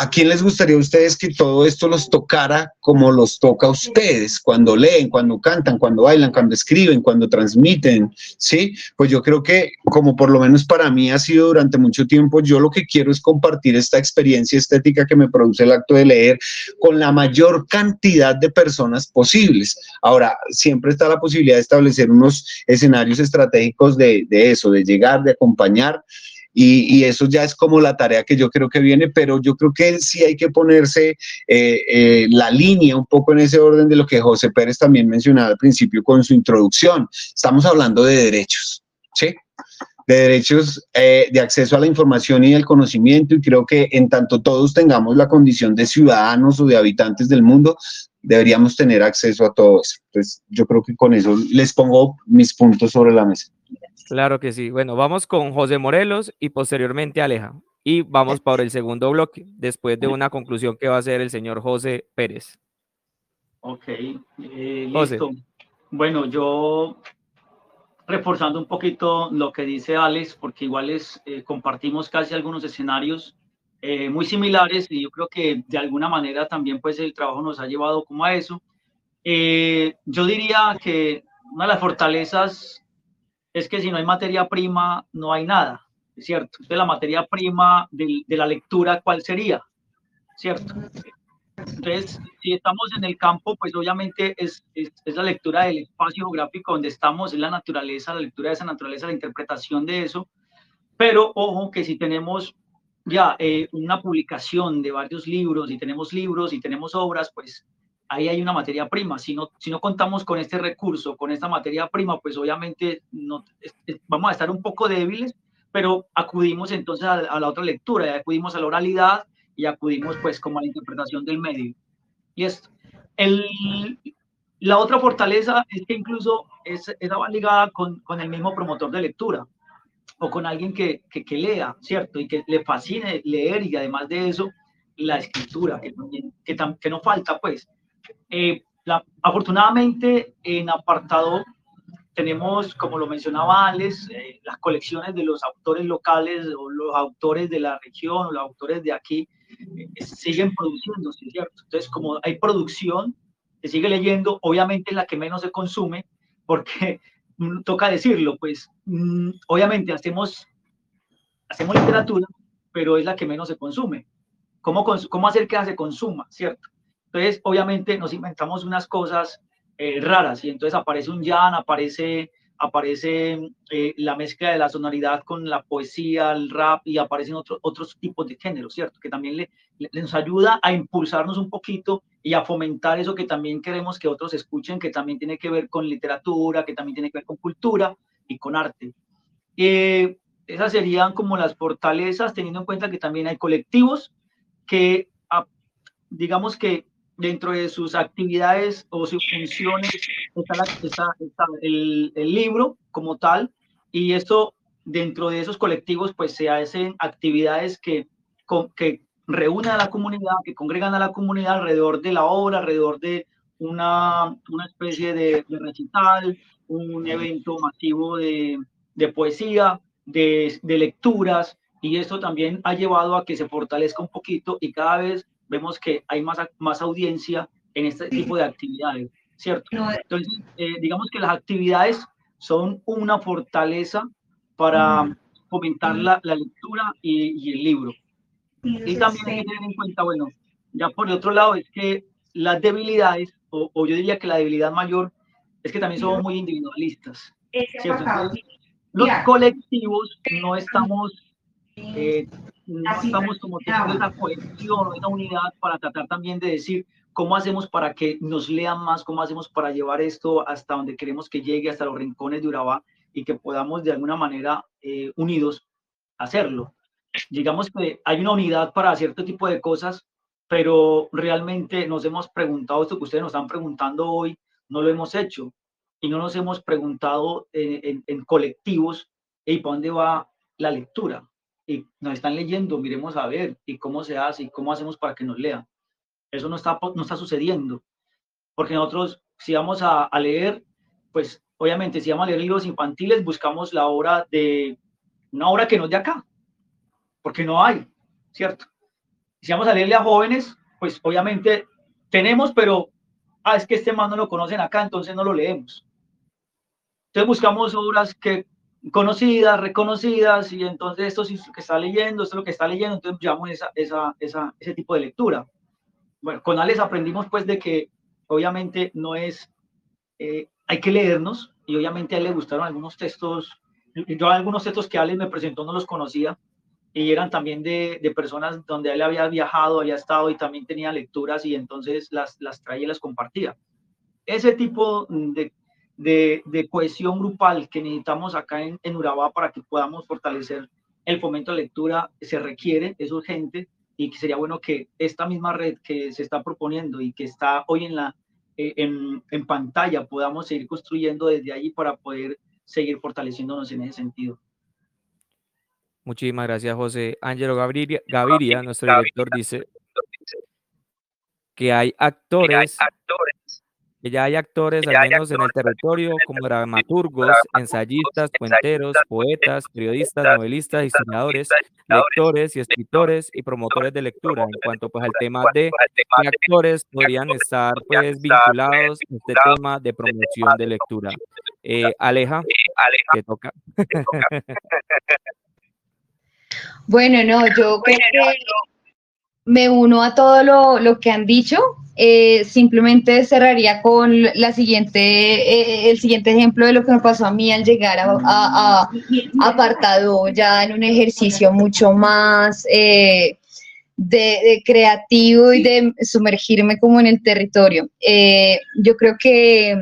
¿A quién les gustaría a ustedes que todo esto los tocara como los toca a ustedes cuando leen, cuando cantan, cuando bailan, cuando escriben, cuando transmiten? Sí, pues yo creo que como por lo menos para mí ha sido durante mucho tiempo, yo lo que quiero es compartir esta experiencia estética que me produce el acto de leer con la mayor cantidad de personas posibles. Ahora, siempre está la posibilidad de establecer unos escenarios estratégicos de, de eso, de llegar, de acompañar. Y, eso ya es como la tarea que yo creo que viene, pero yo creo que sí hay que ponerse eh, eh, la línea un poco en ese orden de lo que José Pérez también mencionaba al principio con su introducción. Estamos hablando de derechos, ¿sí? de derechos eh, de acceso a la información y el conocimiento y creo que en tanto todos tengamos la condición de ciudadanos o de habitantes del mundo, deberíamos tener acceso a todo eso. Entonces, yo creo que con eso les pongo mis puntos sobre la mesa. Claro que sí. Bueno, vamos con José Morelos y posteriormente Aleja. Y vamos por el segundo bloque, después de una conclusión que va a hacer el señor José Pérez. Ok, eh, listo. Bueno, yo reforzando un poquito lo que dice Alex, porque igual es, eh, compartimos casi algunos escenarios eh, muy similares y yo creo que de alguna manera también pues el trabajo nos ha llevado como a eso. yo diría que una de las fortalezas es que si no hay materia prima, no hay nada, ¿es cierto? Entonces, la materia prima de, la lectura, ¿cuál sería? ¿Cierto? Entonces, si estamos en el campo, pues obviamente es, es, la lectura del espacio geográfico donde estamos, es la naturaleza, la lectura de esa naturaleza, la interpretación de eso. Pero ojo que si tenemos ya eh, una publicación de varios libros y tenemos libros y tenemos obras, pues ahí hay una materia prima. Si no, si no contamos con este recurso, con esta materia prima, pues obviamente no, vamos a estar un poco débiles, pero acudimos entonces a, la otra lectura, acudimos a la oralidad y acudimos pues como a la interpretación del medio. Y esto, el, la otra fortaleza es que incluso es, esa va ligada con, con, el mismo promotor de lectura o con alguien que, que, que, lea, ¿cierto? Y que le fascine leer y además de eso, la escritura, que, que, que no falta, pues. Eh, la, afortunadamente, en apartado tenemos, como lo mencionaba Alex, eh, las colecciones de los autores locales o los autores de la región o los autores de aquí eh, siguen produciendo, ¿cierto? Entonces, como hay producción, se sigue leyendo, obviamente es la que menos se consume, porque toca decirlo, pues mm, obviamente hacemos, hacemos literatura, pero es la que menos se consume. ¿Cómo, cómo hacer que se consuma, cierto? Entonces, obviamente nos inventamos unas cosas eh, raras y entonces aparece un Jan, aparece, aparece eh, la mezcla de la sonoridad con la poesía, el rap y aparecen otros otros tipos de géneros, ¿cierto? Que también le, nos ayuda a impulsarnos un poquito y a fomentar eso que también queremos que otros escuchen, que también tiene que ver con literatura, que también tiene que ver con cultura y con arte. Eh, esas serían como las fortalezas, teniendo en cuenta que también hay colectivos que, ah, digamos que dentro de sus actividades o sus funciones está, el, libro como tal y esto dentro de esos colectivos pues se hacen actividades que, que reúnen a la comunidad, que congregan a la comunidad alrededor de la obra, alrededor de una, una especie de, recital, un evento masivo de, de poesía, de, de lecturas y esto también ha llevado a que se fortalezca un poquito y cada vez vemos que hay más, más audiencia en este tipo de actividades, ¿cierto? Entonces, eh, digamos que las actividades son una fortaleza para mm. fomentar la, la lectura y, el libro. Y también hay que tener en cuenta, bueno, ya por el otro lado, es que las debilidades, o, yo diría que la debilidad mayor, es que también somos muy individualistas. ¿cierto? los colectivos no estamos eh, no estamos como teniendo esa cohesión, esa unidad para tratar también de decir cómo hacemos para que nos lean más, cómo hacemos para llevar esto hasta donde queremos que llegue, hasta los rincones de Urabá y que podamos de alguna manera eh, unidos hacerlo. Digamos que hay una unidad para cierto tipo de cosas, pero realmente nos hemos preguntado esto que ustedes nos están preguntando hoy, no lo hemos hecho y no nos hemos preguntado en, en, en colectivos, ¿y para dónde va la lectura? Y nos están leyendo, miremos a ver y cómo se hace y cómo hacemos para que nos lean. Eso no está, no está sucediendo, porque nosotros si vamos a, a leer, pues obviamente si vamos a leer libros infantiles, buscamos la obra de una obra que no es de acá, porque no hay, ¿cierto? Si vamos a leerle a jóvenes, pues obviamente tenemos, pero ah, es que este más no lo conocen acá, entonces no lo leemos. Entonces buscamos obras que conocidas, reconocidas, y entonces esto es lo que está leyendo, esto es lo que está leyendo, entonces llamo esa, esa, esa, ese tipo de lectura. Bueno, con Alex aprendimos pues de que obviamente no es, eh, hay que leernos, y obviamente a él le gustaron algunos textos, yo algunos textos que Alex me presentó no los conocía, y eran también de, de, personas donde él había viajado, había estado y también tenía lecturas y entonces las, las traía y las compartía. Ese tipo de, de, cohesión grupal que necesitamos acá en, en Urabá para que podamos fortalecer el fomento de lectura se requiere, es urgente y que sería bueno que esta misma red que se está proponiendo y que está hoy en, la, eh, en, en pantalla podamos seguir construyendo desde allí para poder seguir fortaleciéndonos en ese sentido. Muchísimas gracias, José. Ángelo Gaviria, Gaviria, nuestro director, dice que hay actores que ya hay actores, al menos en el territorio, como dramaturgos, ensayistas, cuenteros, poetas, periodistas, novelistas, historiadores, lectores y escritores y promotores de lectura. En cuanto pues al tema de qué actores podrían estar pues vinculados a este tema de promoción de lectura. Eh, Aleja, te toca. Bueno, no, yo creo que me uno a todo lo, lo que han dicho. Eh, simplemente cerraría con la siguiente, eh, el siguiente ejemplo de lo que me pasó a mí al llegar a, apartado ya en un ejercicio mucho más eh, de, creativo y de sumergirme como en el territorio. yo creo que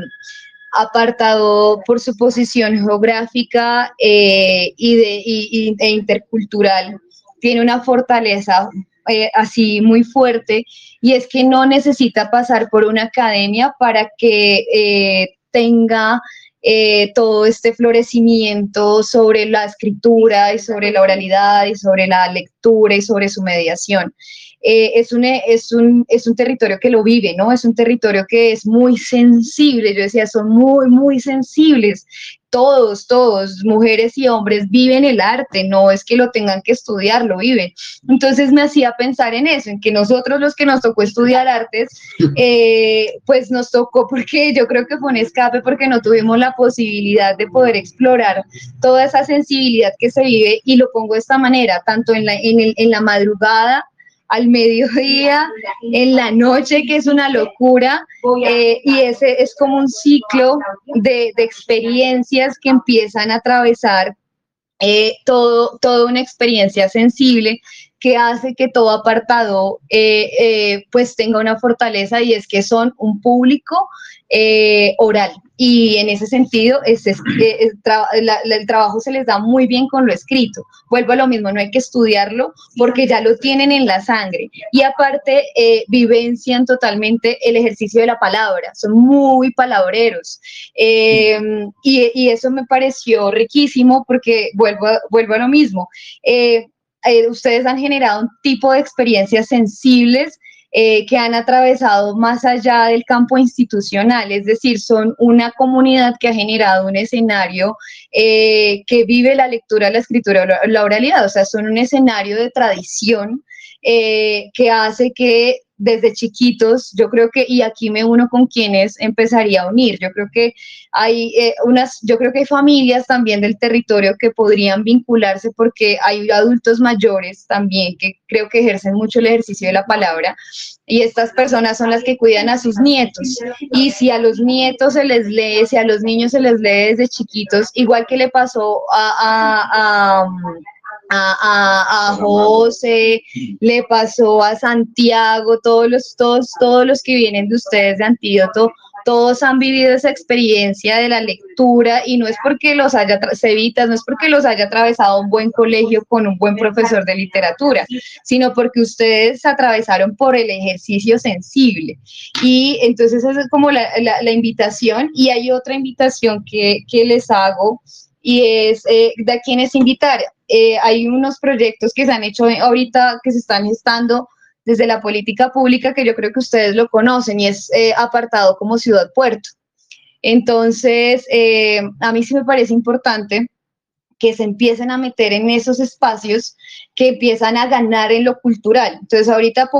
apartado por su posición geográfica y, de, e intercultural, tiene una fortaleza eh, así muy fuerte y es que no necesita pasar por una academia para que eh, tenga eh, todo este florecimiento sobre la escritura y sobre la oralidad y sobre la lectura y sobre su mediación. es, un, es, un, es un territorio que lo vive, ¿no? Es un territorio que es muy sensible, yo decía, son muy, muy sensibles todos, todos, mujeres y hombres, viven el arte, no es que lo tengan que estudiar, lo viven. Entonces me hacía pensar en eso, en que nosotros los que nos tocó estudiar artes, eh, pues nos tocó porque yo creo que fue un escape porque no tuvimos la posibilidad de poder explorar toda esa sensibilidad que se vive y lo pongo de esta manera, tanto en la, en, el, en la madrugada, al mediodía, en la noche, que es una locura, eh, y ese es como un ciclo de, experiencias que empiezan a atravesar eh, todo, toda una experiencia sensible que hace que todo apartado eh, pues tenga una fortaleza y es que son un público oral, y en ese sentido es, el trabajo se les da muy bien con lo escrito. Vuelvo a lo mismo, no hay que estudiarlo porque ya lo tienen en la sangre y aparte eh, vivencian totalmente el ejercicio de la palabra, son muy palabreros eh, y, eso me pareció riquísimo porque vuelvo, vuelvo a lo mismo. Eh, ustedes han generado un tipo de experiencias sensibles eh, que han atravesado más allá del campo institucional, es decir, son una comunidad que ha generado un escenario eh, que vive la lectura, la escritura, la oralidad, o sea, son un escenario de tradición eh, que hace que desde chiquitos, yo creo que, y aquí me uno con quienes empezaría a unir, yo creo que hay eh, unas, yo creo que hay familias también del territorio que podrían vincularse porque hay adultos mayores también que creo que ejercen mucho el ejercicio de la palabra y estas personas son las que cuidan a sus nietos. Y si a los nietos se les lee, si a los niños se les lee desde chiquitos, igual que le pasó a, a a, a, José, le pasó a Santiago, todos los, todos, todos los que vienen de ustedes de Antídoto, todos han vivido esa experiencia de la lectura y no es porque los haya, Cevitas, no es porque los haya atravesado un buen colegio con un buen profesor de literatura, sino porque ustedes atravesaron por el ejercicio sensible. Y entonces esa es como la, la, invitación y hay otra invitación que, que les hago y es eh, de quienes invitar. Eh, hay unos proyectos que se han hecho ahorita que se están gestando desde la política pública que yo creo que ustedes lo conocen y es eh, apartado como ciudad puerto. Entonces, a mí sí me parece importante que se empiecen a meter en esos espacios que empiezan a ganar en lo cultural. Entonces, ahorita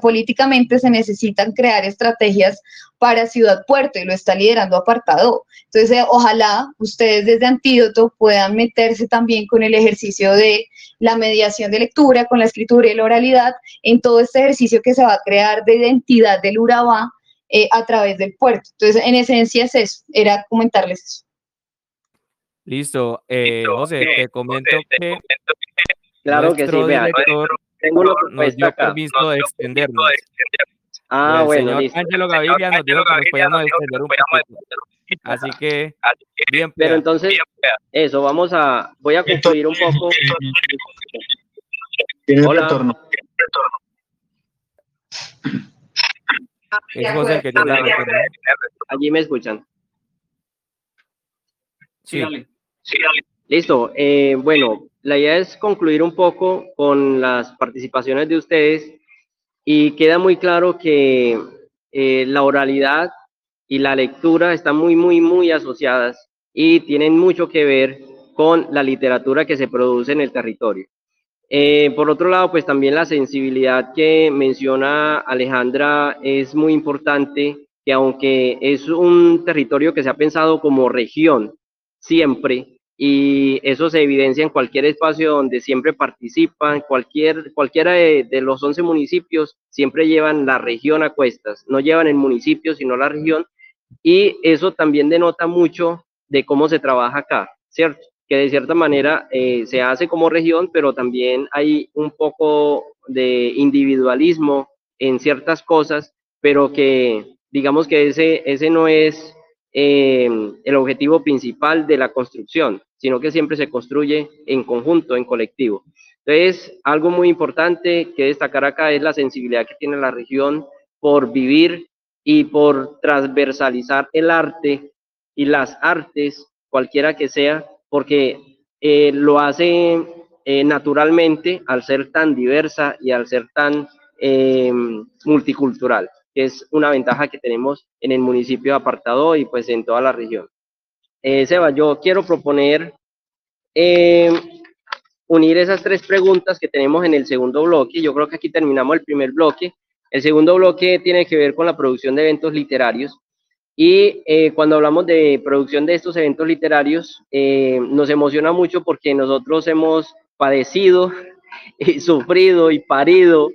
políticamente se necesitan crear estrategias para Ciudad Puerto y lo está liderando Apartado. Entonces, eh, ojalá ustedes desde Antídoto puedan meterse también con el ejercicio de la mediación de lectura, con la escritura y la oralidad, en todo este ejercicio que se va a crear de identidad del Urabá eh, a través del puerto. Entonces, en esencia es eso, era comentarles eso. Listo. Eh, José, te comento que claro que sí, vea, tengo una nos dio permiso de extendernos. Ah, el bueno, señor Ángelo Gaviria nos dijo que nos podíamos extender un poquito. Así que, bien. Pero entonces, eso, vamos a, voy a concluir un poco. Hola. retorno. Es José que tiene Allí me escuchan. Sí. Listo. Eh, bueno, la idea es concluir un poco con las participaciones de ustedes y queda muy claro que eh, la oralidad y la lectura están muy, muy, muy asociadas y tienen mucho que ver con la literatura que se produce en el territorio. Eh, por otro lado, pues también la sensibilidad que menciona Alejandra es muy importante, que aunque es un territorio que se ha pensado como región, siempre, y eso se evidencia en cualquier espacio donde siempre participan, cualquier, cualquiera de, los 11 municipios siempre llevan la región a cuestas, no llevan el municipio, sino la región, y eso también denota mucho de cómo se trabaja acá, ¿cierto? Que de cierta manera eh, se hace como región, pero también hay un poco de individualismo en ciertas cosas, pero que digamos que ese, ese no es Em, el objetivo principal de la construcción, sino que siempre se construye en conjunto, en colectivo. Entonces, algo muy importante que destacar acá es la sensibilidad que tiene la región por vivir y por transversalizar el arte y las artes, cualquiera que sea, porque eh, lo hace eh, naturalmente al ser tan diversa y al ser tan eh, multicultural, que es una ventaja que tenemos en el municipio de Apartado y pues en toda la región. Seba, yo quiero proponer unir esas tres preguntas que tenemos en el segundo bloque. Yo creo que aquí terminamos el primer bloque. El segundo bloque tiene que ver con la producción de eventos literarios. Y eh, cuando hablamos de producción de estos eventos literarios, eh, nos emociona mucho porque nosotros hemos padecido y sufrido y parido,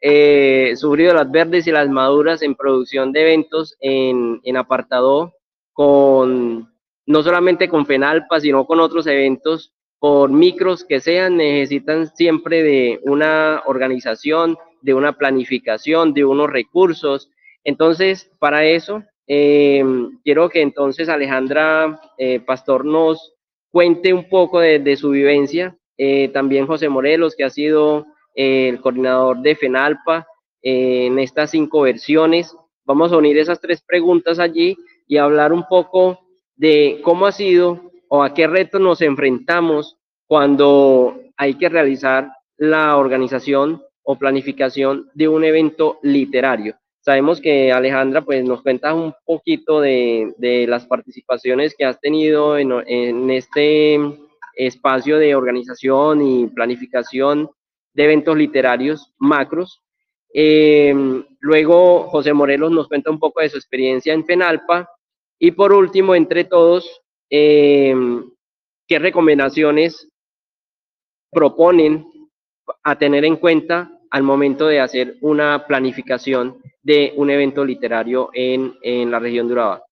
eh, sufrido las verdes y las maduras en producción de eventos en, en apartado, con, no solamente con FENALPA, sino con otros eventos por micros que sean, necesitan siempre de una organización, de una planificación, de unos recursos. Entonces, para eso, eh, quiero que entonces Alejandra eh, Pastor nos cuente un poco de, su vivencia. Eh, también José Morelos, que ha sido el coordinador de FENALPA en estas cinco versiones. Vamos a unir esas tres preguntas allí y hablar un poco de cómo ha sido o a qué retos nos enfrentamos cuando hay que realizar la organización o planificación de un evento literario. Sabemos que Alejandra pues nos cuenta un poquito de, de las participaciones que has tenido en, en, este espacio de organización y planificación de eventos literarios macros. Eh, luego José Morelos nos cuenta un poco de su experiencia en Penalpa y por último, entre todos, eh, qué recomendaciones proponen a tener en cuenta al momento de hacer una planificación de un evento literario en, en la región de Urabá.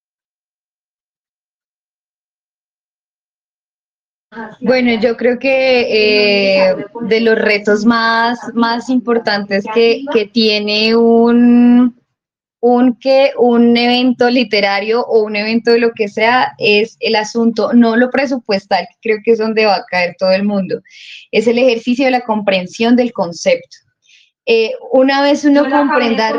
Bueno, yo creo que eh, de los retos más, más importantes que, que tiene un, un, que un evento literario o un evento de lo que sea es el asunto, no lo presupuestal, que creo que es donde va a caer todo el mundo, es el ejercicio de la comprensión del concepto. Eh, una vez uno comprenda,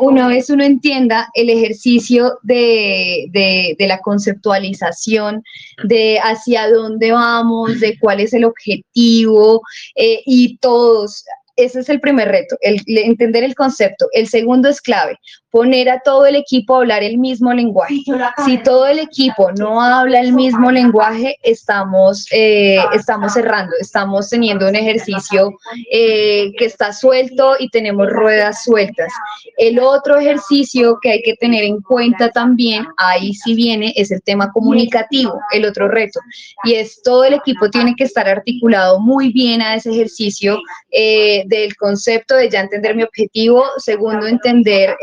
una vez uno entienda el ejercicio de, de, de, la conceptualización, de hacia dónde vamos, de cuál es el objetivo, eh, y todos, ese es el primer reto, el, entender el concepto. El segundo es clave, poner a todo el equipo a hablar el mismo lenguaje. Si todo el equipo no habla el mismo lenguaje, estamos, eh, estamos cerrando, estamos teniendo un ejercicio eh, que está suelto y tenemos ruedas sueltas. El otro ejercicio que hay que tener en cuenta también, ahí sí viene, es el tema comunicativo, el otro reto. Y es todo el equipo tiene que estar articulado muy bien a ese ejercicio eh, del concepto de ya entender mi objetivo, segundo, entender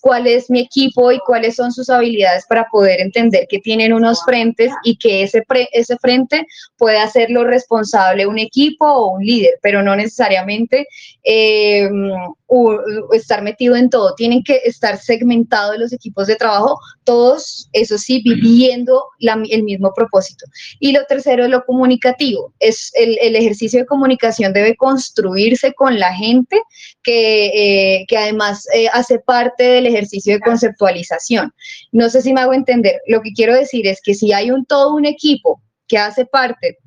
cuál es mi equipo y cuáles son sus habilidades para poder entender que tienen unos frentes y que ese, ese frente puede hacerlo responsable un equipo o un líder, pero no necesariamente eh, estar metido en todo. Tienen que estar segmentados los equipos de trabajo, todos, eso sí, viviendo el mismo propósito. Y lo tercero es lo comunicativo. Es el, el ejercicio de comunicación debe construirse con la gente que, eh, que además eh, hace parte del ejercicio de conceptualización. No sé si me hago entender. Lo que quiero decir es que si hay un todo un equipo que hace parte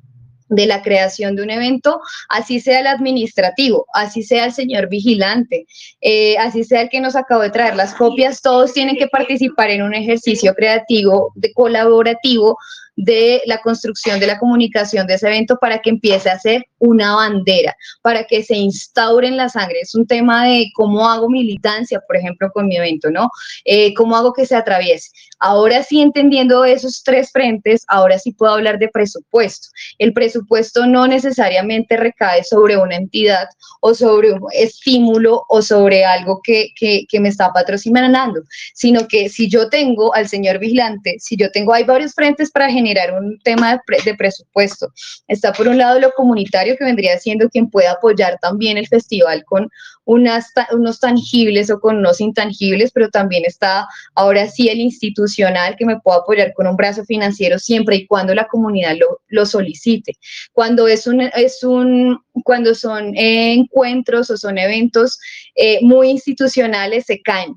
de la creación de un evento, así sea el administrativo, así sea el señor vigilante, eh, así sea el que nos acabó de traer las copias, todos tienen que participar en un ejercicio creativo, de colaborativo, de la construcción de la comunicación de ese evento para que empiece a ser una bandera, para que se instaure en la sangre. Es un tema de cómo hago militancia, por ejemplo, con mi evento, ¿no? Eh, ¿Cómo hago que se atraviese? Ahora sí, entendiendo esos tres frentes, ahora sí puedo hablar de presupuesto. El presupuesto no necesariamente recae sobre una entidad o sobre un estímulo o sobre algo que, que, que me está patrocinando, sino que si yo tengo al señor vigilante, si yo tengo, hay varios frentes para generar generar un tema de, presupuesto. Está por un lado lo comunitario, que vendría siendo quien puede apoyar también el festival con unos tangibles o con unos intangibles, pero también está ahora sí el institucional que me puede apoyar con un brazo financiero siempre y cuando la comunidad lo, lo solicite. Cuando es un, es un, cuando son encuentros o son eventos eh, muy institucionales, se caen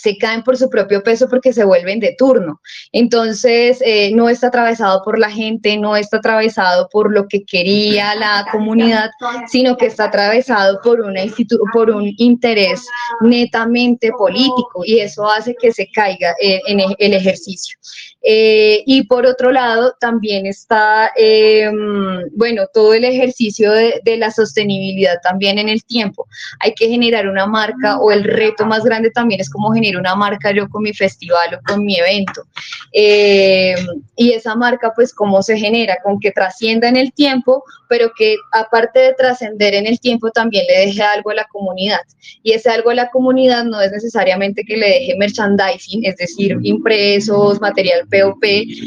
se caen por su propio peso porque se vuelven de turno. Entonces, eh, no está atravesado por la gente, no está atravesado por lo que quería la comunidad, sino que está atravesado por, por un interés netamente político y eso hace que se caiga eh, en e-, el ejercicio. Eh, y por otro lado, también está, em, bueno, todo el ejercicio de, de la sostenibilidad también en el tiempo. Hay que generar una marca o el reto más grande también es como generar una marca yo con mi festival o con mi evento. Eh, y esa marca, pues, ¿cómo se genera? Con que trascienda en el tiempo, pero que aparte de trascender en el tiempo, también le deje algo a la comunidad. Y ese algo a la comunidad no es necesariamente que le deje merchandising, es decir, impresos, material POP,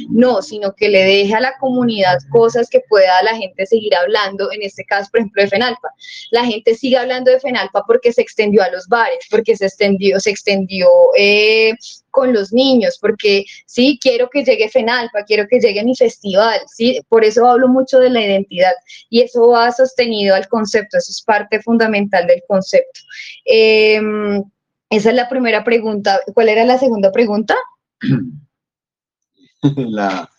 no, sino que le deje a la comunidad cosas que pueda la gente seguir hablando, en este caso, por ejemplo, de FENALPA. La gente sigue hablando de FENALPA porque se extendió a los bares, porque se extendió, se extendió eh, con los niños, porque sí, quiero que llegue FENALPA, quiero que llegue mi festival, sí, por eso hablo mucho de la identidad y eso va sostenido al concepto, eso es parte fundamental del concepto. Em, esa es la primera pregunta. ¿Cuál era la segunda pregunta? La,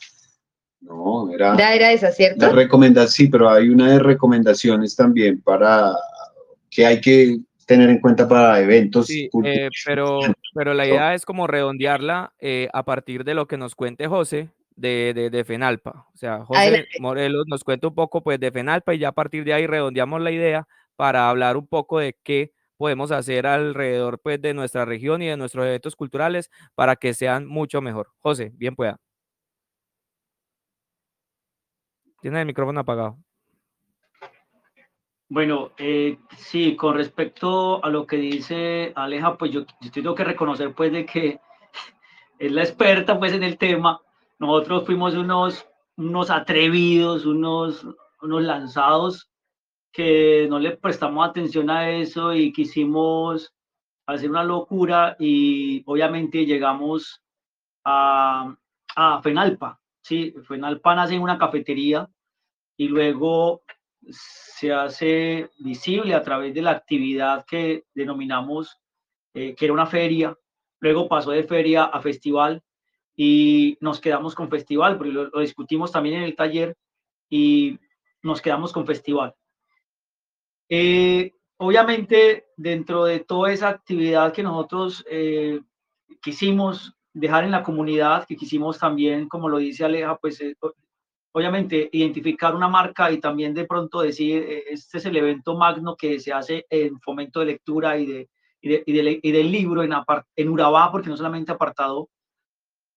no, era, era esa, ¿cierto? La recomendación, sí, pero hay una de recomendaciones también para que hay que tener en cuenta para eventos. Sí, eh, pero, pero la idea es como redondearla eh, a partir de lo que nos cuente José de, de, FENALPA. O sea, José Morelos nos cuenta un poco pues de FENALPA y ya a partir de ahí redondeamos la idea para hablar un poco de qué podemos hacer alrededor pues de nuestra región y de nuestros eventos culturales para que sean mucho mejor. José, bien pueda. Tiene el micrófono apagado. Bueno, eh, sí, con respecto a lo que dice Aleja, pues yo, tengo que reconocer pues de que es la experta pues en el tema. Nosotros fuimos unos, unos atrevidos, unos, unos lanzados que no le prestamos atención a eso y quisimos hacer una locura y obviamente llegamos a, a Fenalpa. Sí, Fenalpa nace en una cafetería y luego se hace visible a través de la actividad que denominamos eh, que era una feria, luego pasó de feria a festival y nos quedamos con festival, porque lo, discutimos también en el taller y nos quedamos con festival. Eh, obviamente, dentro de toda esa actividad que nosotros eh, quisimos dejar en la comunidad, que quisimos también, como lo dice Aleja, pues obviamente identificar una marca y también de pronto decir, eh, este es el evento magno que se hace en fomento de lectura y, de, y, del libro en, en Urabá, porque no solamente apartado,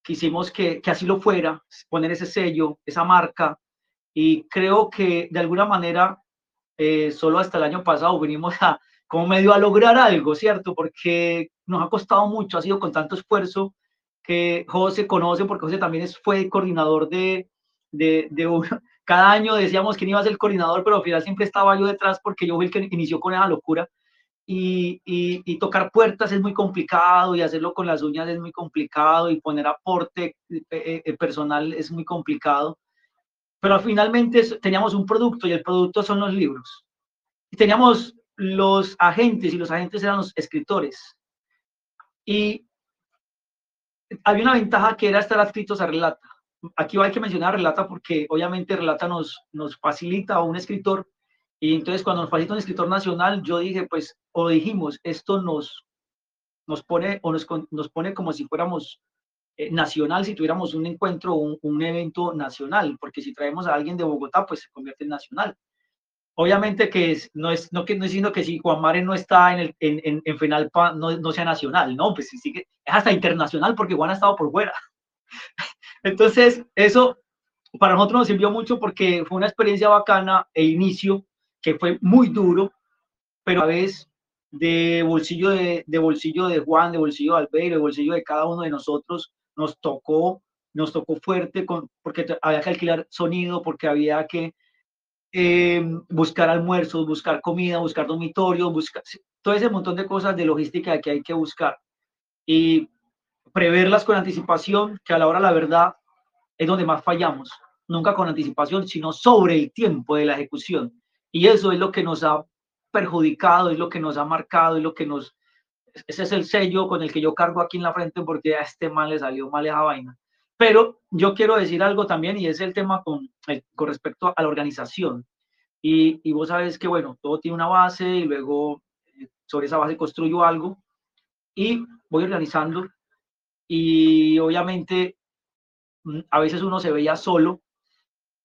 quisimos que, que, así lo fuera, poner ese sello, esa marca, y creo que de alguna manera, eh, solo hasta el año pasado venimos a, como medio a lograr algo, ¿cierto? Porque nos ha costado mucho, ha sido con tanto esfuerzo que José conoce, porque José también fue coordinador de, de, cada año decíamos quién iba a ser el coordinador, pero al final siempre estaba yo detrás porque yo fui el que inició con esa locura. Y, y, tocar puertas es muy complicado y hacerlo con las uñas es muy complicado y poner aporte eh, eh, eh, personal es muy complicado. Pero finalmente teníamos un producto y el producto son los libros. Y teníamos los agentes y los agentes eran los escritores. Y había una ventaja que era estar adscritos a Relata aquí hay que mencionar Relata porque obviamente Relata nos, nos facilita a un escritor y entonces cuando nos facilita un escritor nacional, yo dije, pues, o dijimos, esto nos, nos pone o nos, nos pone como si fuéramos eh, nacional, si tuviéramos un encuentro o un, evento nacional, porque si traemos a alguien de Bogotá, pues se convierte en nacional. Obviamente que es, no es no que no diciendo que si Juan Mare no está en el en, en, en no, no sea nacional, no, pues sí que es hasta internacional porque Juan ha estado por fuera. Entonces, eso para nosotros nos sirvió mucho porque fue una experiencia bacana e inicio que fue muy duro, pero a veces de bolsillo de, bolsillo de Juan, de bolsillo de Albeiro, de bolsillo de cada uno de nosotros, nos tocó nos tocó fuerte con, porque había que alquilar sonido, porque había que eh, buscar almuerzos, buscar comida, buscar dormitorio, buscar todo ese montón de cosas de logística que hay que buscar. Y preverlas con anticipación, que a la hora la verdad es donde más fallamos. Nunca con anticipación, sino sobre el tiempo de la ejecución. Y eso es lo que nos ha perjudicado, es lo que nos ha marcado, es lo que nos... Ese es el sello con el que yo cargo aquí en la frente porque a este mal le salió mal esa vaina. Pero yo quiero decir algo también y es el tema con, eh, con respecto a la organización. Y, y, vos sabes que, bueno, todo tiene una base y luego eh, sobre esa base construyo algo y voy organizando. Y obviamente mm, a veces uno se veía solo.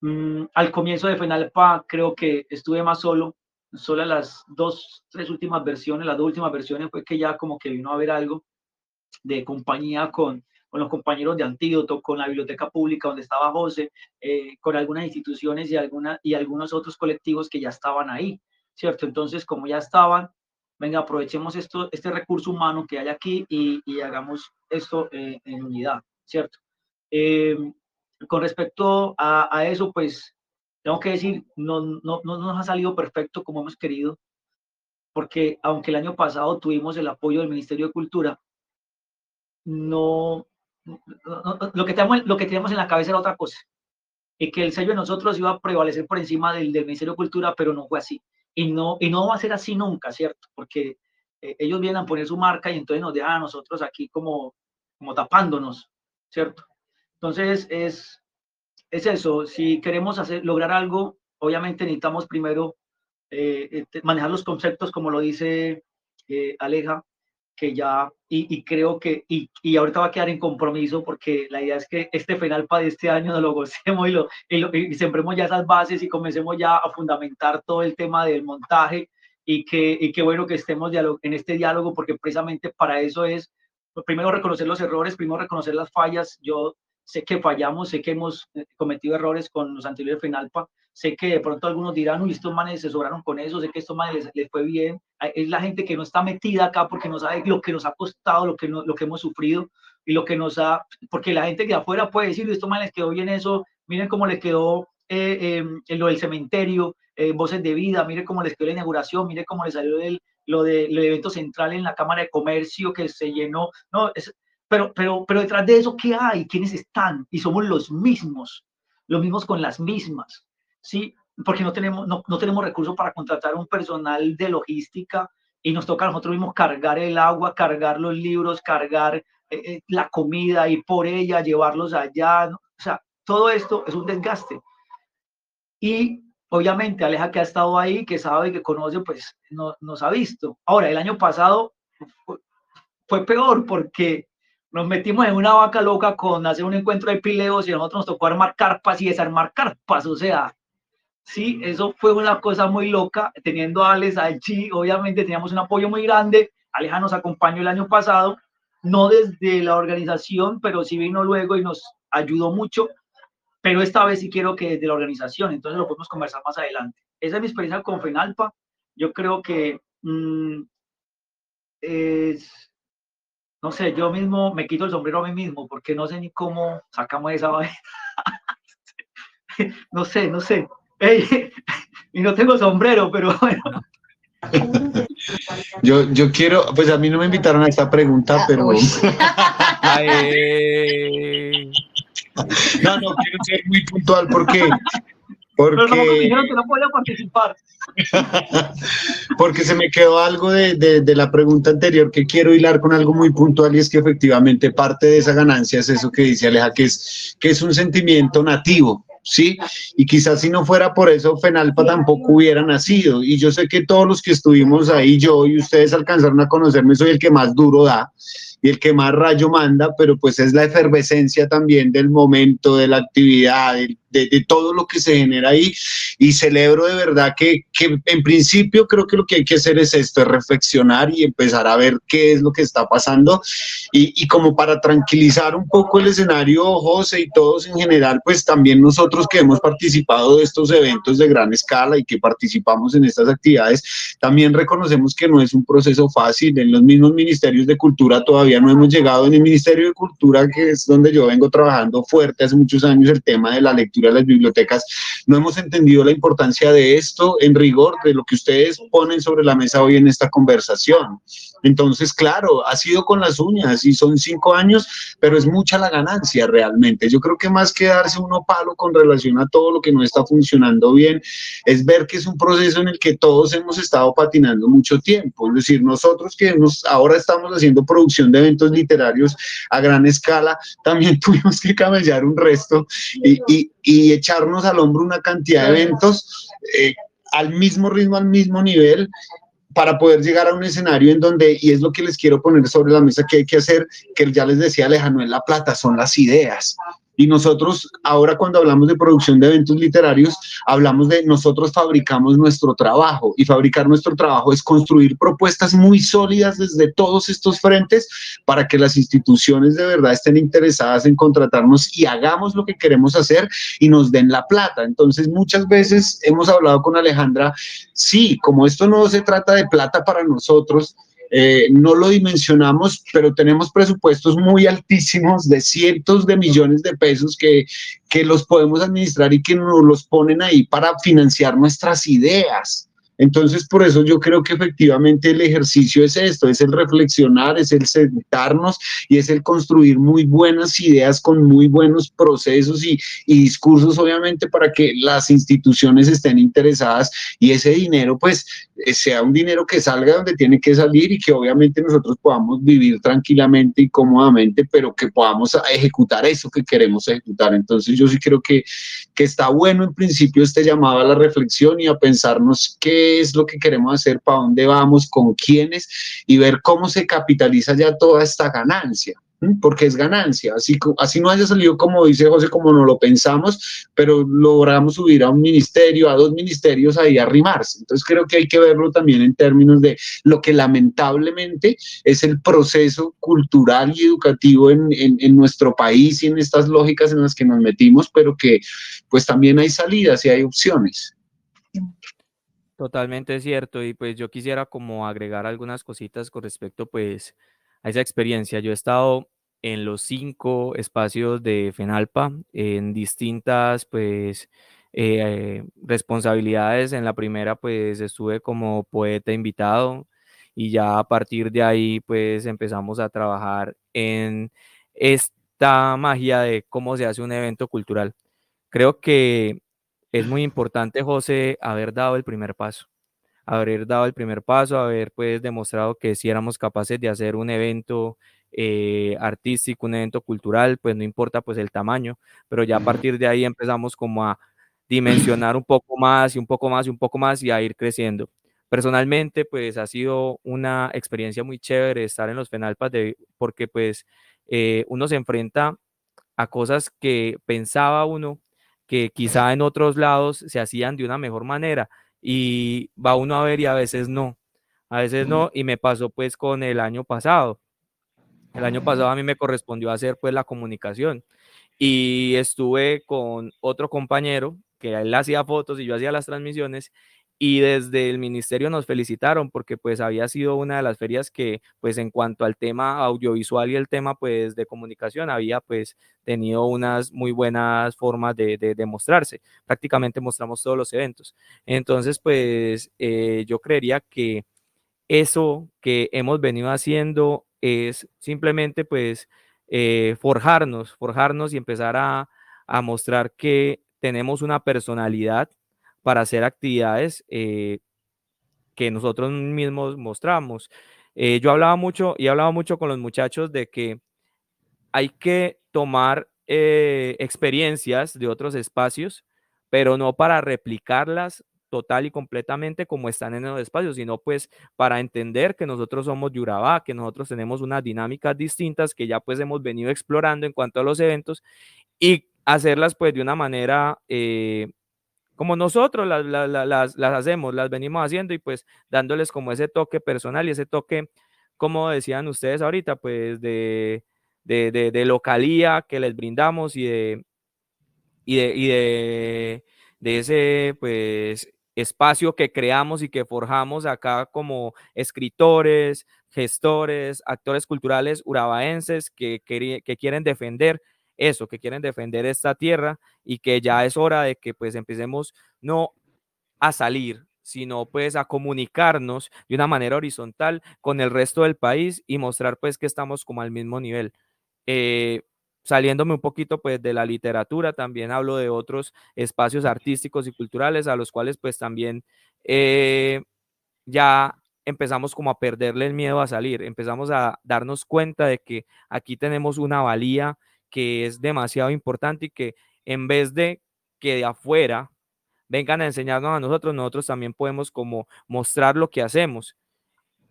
Mm, al comienzo de Fenalpa creo que estuve más solo. Solo las dos, tres últimas versiones, las dos últimas versiones fue que ya como que vino a haber algo de compañía con, con los compañeros de Antídoto, con la Biblioteca Pública donde estaba José, eh, con algunas instituciones y, algunos otros colectivos que ya estaban ahí, ¿cierto? Entonces, como ya estaban, venga, aprovechemos esto, este recurso humano que hay aquí y, y hagamos esto eh, en unidad, ¿cierto? Eh, con respecto a, a, eso, pues, tengo que decir, no, no, no nos ha salido perfecto como hemos querido, porque aunque el año pasado tuvimos el apoyo del Ministerio de Cultura, no, lo que, tenemos, lo que teníamos en la cabeza era otra cosa. Y que el sello de nosotros iba a prevalecer por encima del, del Ministerio de Cultura, pero no fue así. Y no, y no va a ser así nunca, ¿cierto? Porque eh, ellos vienen a poner su marca y entonces nos dejan a nosotros aquí como, como tapándonos, ¿cierto? Entonces es, es eso. Si queremos hacer, lograr algo, obviamente necesitamos primero eh, este, manejar los conceptos, como lo dice eh, Aleja, que ya, y, creo que, y, y, ahorita va a quedar en compromiso porque la idea es que este final para este año nos lo gocemos y, lo, y, sembremos ya esas bases y comencemos ya a fundamentar todo el tema del montaje y que, y que bueno que estemos en este diálogo porque precisamente para eso es, pues, primero reconocer los errores, primero reconocer las fallas. Yo sé que fallamos, sé que hemos eh, cometido errores con los anteriores Fenalpa, sé que de pronto algunos dirán, uy, estos manes se sobraron con eso, sé que estos manes les, fue bien, es la gente que no está metida acá porque no sabe lo que nos ha costado, lo que, lo que hemos sufrido y lo que nos ha, porque la gente de afuera puede decir, estos manes les quedó bien eso, miren cómo les quedó eh, em, lo del cementerio, eh, voces de vida, miren cómo les quedó la inauguración, miren cómo les salió el, lo del evento central en la Cámara de Comercio que se llenó, no, es, pero, pero, pero detrás de eso, ¿qué hay? ¿Quiénes están? Y somos los mismos, los mismos con las mismas. ¿Sí? Porque no tenemos, no, no tenemos recursos para contratar un personal de logística y nos toca a nosotros mismos cargar el agua, cargar los libros, cargar eh, eh, la comida, ir por ella, llevarlos allá. O sea, todo esto es un desgaste. Y obviamente Aleja que ha estado ahí, que sabe, que conoce, pues no, nos ha visto. Ahora, el año pasado fue, fue peor porque nos metimos en una vaca loca con hacer un encuentro de pileos y a nosotros nos tocó armar carpas y desarmar carpas, o sea, Sí, eso fue una cosa muy loca, teniendo a Alex allí, obviamente teníamos un apoyo muy grande, Aleja nos acompañó el año pasado, no desde la organización, pero sí vino luego y nos ayudó mucho, pero esta vez sí quiero que desde la organización, entonces lo podemos conversar más adelante. Esa es mi experiencia con FENALPA, yo creo que mm, no sé, yo mismo me quito el sombrero a mí mismo, porque no sé ni cómo sacamos esa vaina. no sé, no sé, y no tengo sombrero, pero bueno. Yo, yo quiero, pues a mí no me invitaron a esta pregunta, ah, pero... no, no, quiero ser muy puntual porque... Porque, no, que no podía participar. porque se me quedó algo de, de, de, la pregunta anterior que quiero hilar con algo muy puntual y es que efectivamente parte de esa ganancia es eso que dice Aleja, que es, que es un sentimiento nativo, ¿sí? Y quizás si no fuera por eso, Fenalpa tampoco hubiera nacido. Y yo sé que todos los que estuvimos ahí, yo y ustedes alcanzaron a conocerme, soy el que más duro da y el que más rayo manda, pero pues es la efervescencia también del momento, de la actividad, de, de, todo lo que se genera ahí. Y celebro de verdad que, que, en principio creo que lo que hay que hacer es esto, es reflexionar y empezar a ver qué es lo que está pasando. Y, y como para tranquilizar un poco el escenario, José y todos en general, pues también nosotros que hemos participado de estos eventos de gran escala y que participamos en estas actividades, también reconocemos que no es un proceso fácil, en los mismos ministerios de cultura todavía no hemos llegado. En el Ministerio de Cultura, que es donde yo vengo trabajando fuerte hace muchos años, el tema de la lectura las bibliotecas, no hemos entendido la importancia de esto en rigor de lo que ustedes ponen sobre la mesa hoy en esta conversación. Entonces, claro, ha sido con las uñas y son cinco años, pero es mucha la ganancia realmente. Yo creo que más que darse uno palo con relación a todo lo que no está funcionando bien, es ver que es un proceso en el que todos hemos estado patinando mucho tiempo. Es decir, nosotros que ahora estamos haciendo producción de eventos literarios a gran escala, también tuvimos que camellar un resto y, echarnos al hombro una cantidad de eventos. Eh, al mismo ritmo, al mismo nivel, para poder llegar a un escenario en donde, y es lo que les quiero poner sobre la mesa que hay que hacer, que ya les decía Alejandro, es la plata, son las ideas. Y nosotros, ahora cuando hablamos de producción de eventos literarios, hablamos de nosotros fabricamos nuestro trabajo y fabricar nuestro trabajo es construir propuestas muy sólidas desde todos estos frentes para que las instituciones de verdad estén interesadas en contratarnos y hagamos lo que queremos hacer y nos den la plata. Entonces, muchas veces hemos hablado con Alejandra, sí, como esto no se trata de plata para nosotros, eh, no lo dimensionamos, pero tenemos presupuestos muy altísimos de cientos de millones de pesos que, que los podemos administrar y que nos los ponen ahí para financiar nuestras ideas. Entonces, por eso yo creo que efectivamente el ejercicio es esto, es el reflexionar, es el sentarnos y es el construir muy buenas ideas con muy buenos procesos y, discursos, obviamente, para que las instituciones estén interesadas y ese dinero, pues, sea un dinero que salga donde tiene que salir y que obviamente nosotros podamos vivir tranquilamente y cómodamente, pero que podamos ejecutar eso que queremos ejecutar. Entonces, yo sí creo que, que está bueno en principio este llamado a la reflexión y a pensarnos qué es lo que queremos hacer, para dónde vamos, con quiénes y ver cómo se capitaliza ya toda esta ganancia porque es ganancia. Así, así no haya salido como dice José, como no lo pensamos, pero logramos subir a un ministerio, a dos ministerios ahí arrimarse. Entonces creo que hay que verlo también en términos de lo que lamentablemente es el proceso cultural y educativo en, en, en nuestro país y en estas lógicas en las que nos metimos, pero que pues también hay salidas y hay opciones. Totalmente cierto. Y pues yo quisiera como agregar algunas cositas con respecto pues a esa experiencia. Yo he estado en los cinco espacios de FENALPA en distintas pues eh, responsabilidades. En la primera pues estuve como poeta invitado y ya a partir de ahí pues empezamos a trabajar en esta magia de cómo se hace un evento cultural. Creo que es muy importante, José, haber dado el primer paso, haber dado el primer paso, haber pues demostrado que si éramos capaces de hacer un evento eh, artístico, un evento cultural, pues no importa pues el tamaño, pero ya a partir de ahí empezamos como a dimensionar un poco más y un poco más y un poco más y a ir creciendo. Personalmente, pues ha sido una experiencia muy chévere estar en los Fenalpas de, porque pues eh, uno se enfrenta a cosas que pensaba uno que quizá en otros lados se hacían de una mejor manera y va uno a ver y a veces no, a veces no, y me pasó pues con el año pasado. El año pasado a mí me correspondió hacer pues la comunicación y estuve con otro compañero que él hacía fotos y yo hacía las transmisiones y desde el ministerio nos felicitaron porque pues había sido una de las ferias que pues en cuanto al tema audiovisual y el tema pues de comunicación había pues tenido unas muy buenas formas de, demostrarse. Prácticamente mostramos todos los eventos. Entonces pues eh, yo creería que eso que hemos venido haciendo es simplemente pues eh, forjarnos, forjarnos y empezar a mostrar que tenemos una personalidad para hacer actividades eh, que nosotros mismos mostramos. Eh, yo hablaba mucho y hablaba mucho con los muchachos de que hay que tomar eh, experiencias de otros espacios, pero no para replicarlas total y completamente como están en los espacios, sino pues para entender que nosotros somos Yurabá, que nosotros tenemos unas dinámicas distintas que ya pues hemos venido explorando en cuanto a los eventos y hacerlas pues de una manera como nosotros las, las, hacemos, las venimos haciendo y pues dándoles como ese toque personal y ese toque, como decían ustedes ahorita, pues de, de, localía que les brindamos y de, y de, y de, ese, pues, espacio que creamos y que forjamos acá como escritores, gestores, actores culturales urabaenses que, que, quieren defender eso, que quieren defender esta tierra y que ya es hora de que pues empecemos no a salir, sino pues a comunicarnos de una manera horizontal con el resto del país y mostrar pues que estamos como al mismo nivel. Eh, saliéndome un poquito pues de la literatura, también hablo de otros espacios artísticos y culturales a los cuales pues también eh, ya empezamos como a perderle el miedo a salir, empezamos a darnos cuenta de que aquí tenemos una valía que es demasiado importante y que en vez de que de afuera vengan a enseñarnos a nosotros, nosotros también podemos como mostrar lo que hacemos.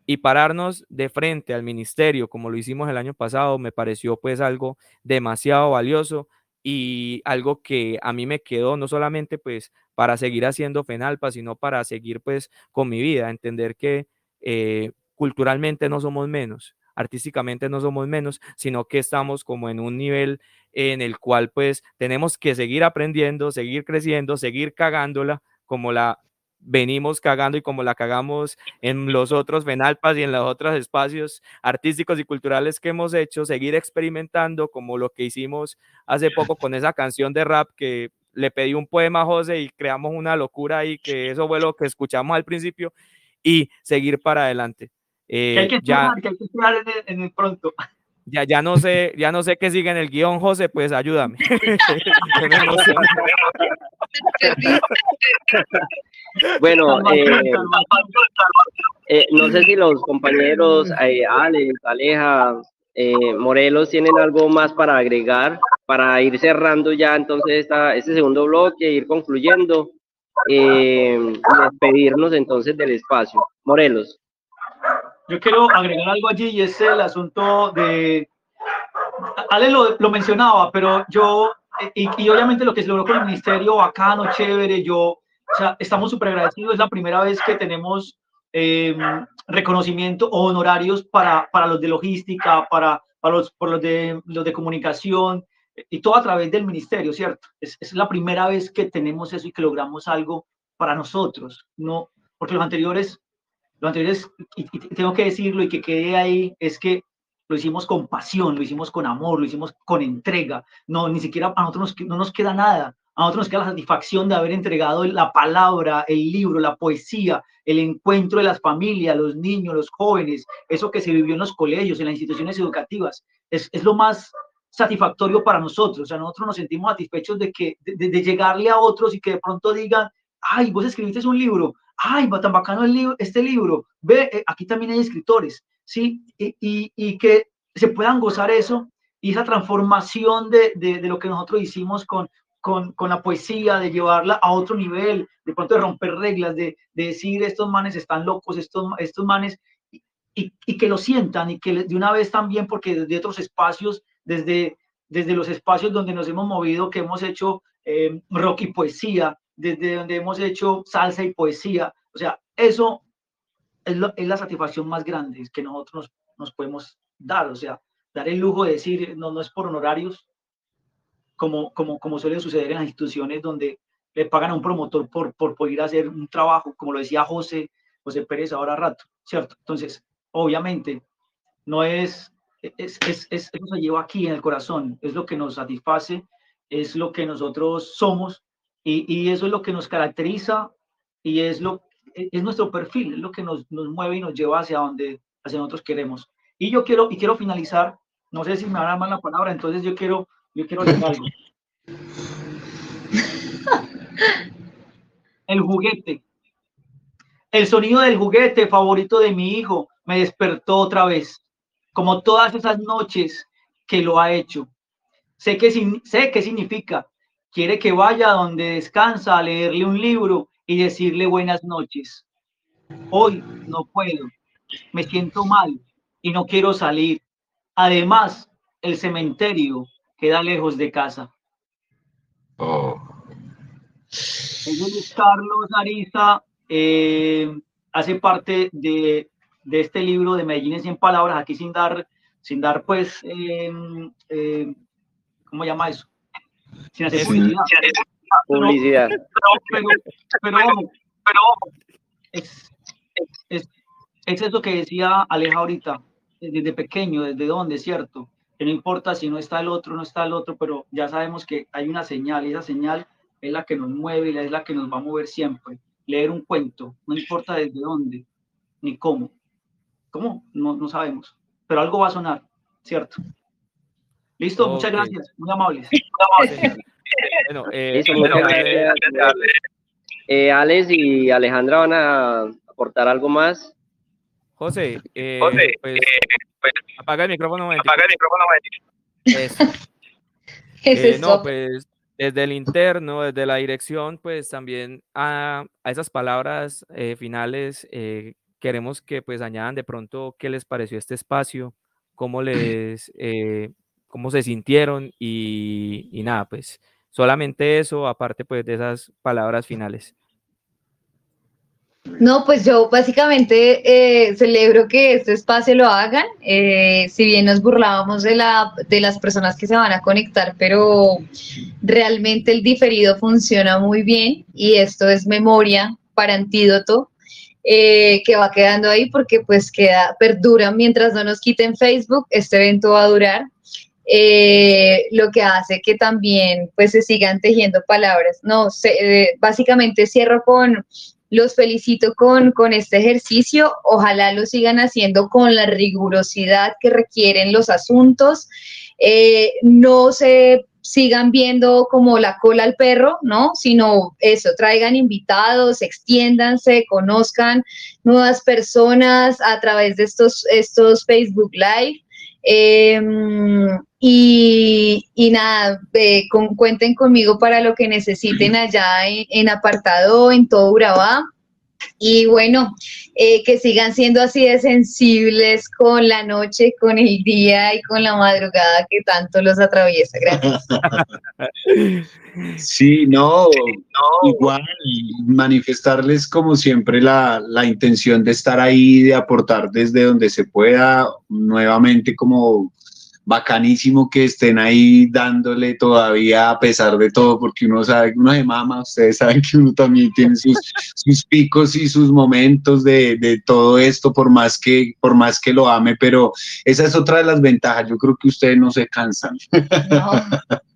Y pararnos de frente al ministerio como lo hicimos el año pasado me pareció pues algo demasiado valioso y algo que a mí me quedó no solamente pues para seguir haciendo FENALPA, sino para seguir pues con mi vida, entender que eh, culturalmente no somos menos, artísticamente no somos menos, sino que estamos como en un nivel en el cual pues tenemos que seguir aprendiendo, seguir creciendo, seguir cagándola como la venimos cagando y como la cagamos en los otros Venalpas y en los otros espacios artísticos y culturales que hemos hecho, seguir experimentando como lo que hicimos hace poco con esa canción de rap que le pedí un poema a José y creamos una locura y que eso fue lo que escuchamos al principio y seguir para adelante. Eh, ya, que en el pronto. Ya, ya no sé, ya no sé qué sigue en el guion, José, pues ayúdame. bueno, eh, eh, no sé si los compañeros eh, Alex, Aleja, Morelos tienen algo más para agregar, para ir cerrando ya entonces esta, este segundo bloque, ir concluyendo y despedirnos entonces del espacio. Morelos. Yo quiero agregar algo allí y es el asunto de... Ale lo, lo mencionaba, pero yo, y, y, obviamente lo que se logró con el ministerio, bacano, chévere, yo, o sea, estamos súper agradecidos, es la primera vez que tenemos eh, reconocimiento o honorarios para, para los de logística, para, para los, por los, de, los de comunicación, y todo a través del ministerio, ¿cierto? Es, es la primera vez que tenemos eso y que logramos algo para nosotros, no, porque los anteriores lo anterior es, y, tengo que decirlo y que quede ahí, es que lo hicimos con pasión, lo hicimos con amor, lo hicimos con entrega. No, ni siquiera a nosotros no nos queda nada. A nosotros nos queda la satisfacción de haber entregado la palabra, el libro, la poesía, el encuentro de las familias, los niños, los jóvenes, eso que se vivió en los colegios, en las instituciones educativas. Es, es lo más satisfactorio para nosotros. O sea, nosotros nos sentimos satisfechos de, que, de, de llegarle a otros y que de pronto digan, ay, vos escribiste un libro, ay, va tan bacano el libro, este libro, ve, eh, aquí también hay escritores, ¿sí? Y, y, que se puedan gozar eso y esa transformación de, de, de lo que nosotros hicimos con, con, con, la poesía, de llevarla a otro nivel, de pronto de romper reglas, de, de decir estos manes están locos, estos, estos manes, y, y, que lo sientan y que de una vez también, porque desde otros espacios, desde, desde los espacios donde nos hemos movido, que hemos hecho eh, rock y poesía, desde donde hemos hecho salsa y poesía. O sea, eso es, la satisfacción más grande que nosotros nos, podemos dar. O sea, dar el lujo de decir, no, no es por honorarios, como, como, como suele suceder en las instituciones donde le pagan a un promotor por, por poder hacer un trabajo, como lo decía José, José Pérez ahora rato, ¿cierto? Entonces, obviamente, no es, es, es, es, eso se lleva aquí en el corazón, es lo que nos satisface, es lo que nosotros somos y, eso es lo que nos caracteriza y es, lo, e, es nuestro perfil, es lo que nos, nos mueve y nos lleva hacia donde hacia nosotros queremos. Y yo quiero, y quiero finalizar, no sé si me van a dar más la palabra, entonces yo quiero, yo quiero decir algo. El juguete. El sonido del juguete favorito de mi hijo me despertó otra vez, como todas esas noches que lo ha hecho. Sé que sé qué significa quiere que vaya donde descansa a leerle un libro y decirle buenas noches. Hoy no puedo, me siento mal y no quiero salir. Además, el cementerio queda lejos de casa. Oh. Carlos Ariza eh, hace parte de, este libro de Medellín en 100 palabras, aquí sin dar, sin dar pues, eh, eh, ¿cómo llama eso? Sin hacer publicidad. publicidad. Pero, pero, es, es, es, eso que decía Aleja ahorita, desde pequeño, desde dónde, ¿cierto? Que no importa si no está el otro, no está el otro, pero ya sabemos que hay una señal, y esa señal es la que nos mueve y es la que nos va a mover siempre. Leer un cuento, no importa desde dónde, ni cómo. ¿Cómo? No, no sabemos, pero algo va a sonar, ¿cierto? Listo, muchas gracias, muy amables. bueno, eh, eh, Alex y Alejandra van a aportar algo más. José, eh, José pues, eh, pues, apaga el micrófono. Apaga el micrófono. Eh, no, pues desde el interno, desde la dirección, pues también a, a esas palabras finales queremos que pues añadan de pronto qué les pareció este espacio, cómo les, cómo se sintieron y, nada, pues solamente eso, aparte pues de esas palabras finales. No, pues yo básicamente eh, celebro que este espacio lo hagan. Eh, si bien nos burlábamos de, la, de las personas que se van a conectar, pero realmente el diferido funciona muy bien y esto es memoria para antídoto eh, que va quedando ahí porque pues queda, perdura mientras no nos quiten Facebook, este evento va a durar. Lo que hace que también pues se sigan tejiendo palabras. No, básicamente cierro con los felicito con, con este ejercicio. Ojalá lo sigan haciendo con la rigurosidad que requieren los asuntos. Eh, no se sigan viendo como la cola al perro, ¿no? Sino eso, traigan invitados, extiéndanse, conozcan nuevas personas a través de estos, estos Facebook Live. Em, y, nada, con, cuenten conmigo para lo que necesiten allá en, apartado, en todo Urabá. Y bueno, eh, que sigan siendo así de sensibles con la noche, con el día y con la madrugada que tanto los atraviesa. Gracias. Sí, no, igual manifestarles como siempre la, la intención de estar ahí, de aportar desde donde se pueda, nuevamente como bacanísimo que estén ahí dándole todavía a pesar de todo, porque uno sabe que uno se mama, ustedes saben que uno también tiene sus, sus picos y sus momentos de, de, todo esto, por más, que, por más que lo ame, pero esa es otra de las ventajas, yo creo que ustedes no se cansan.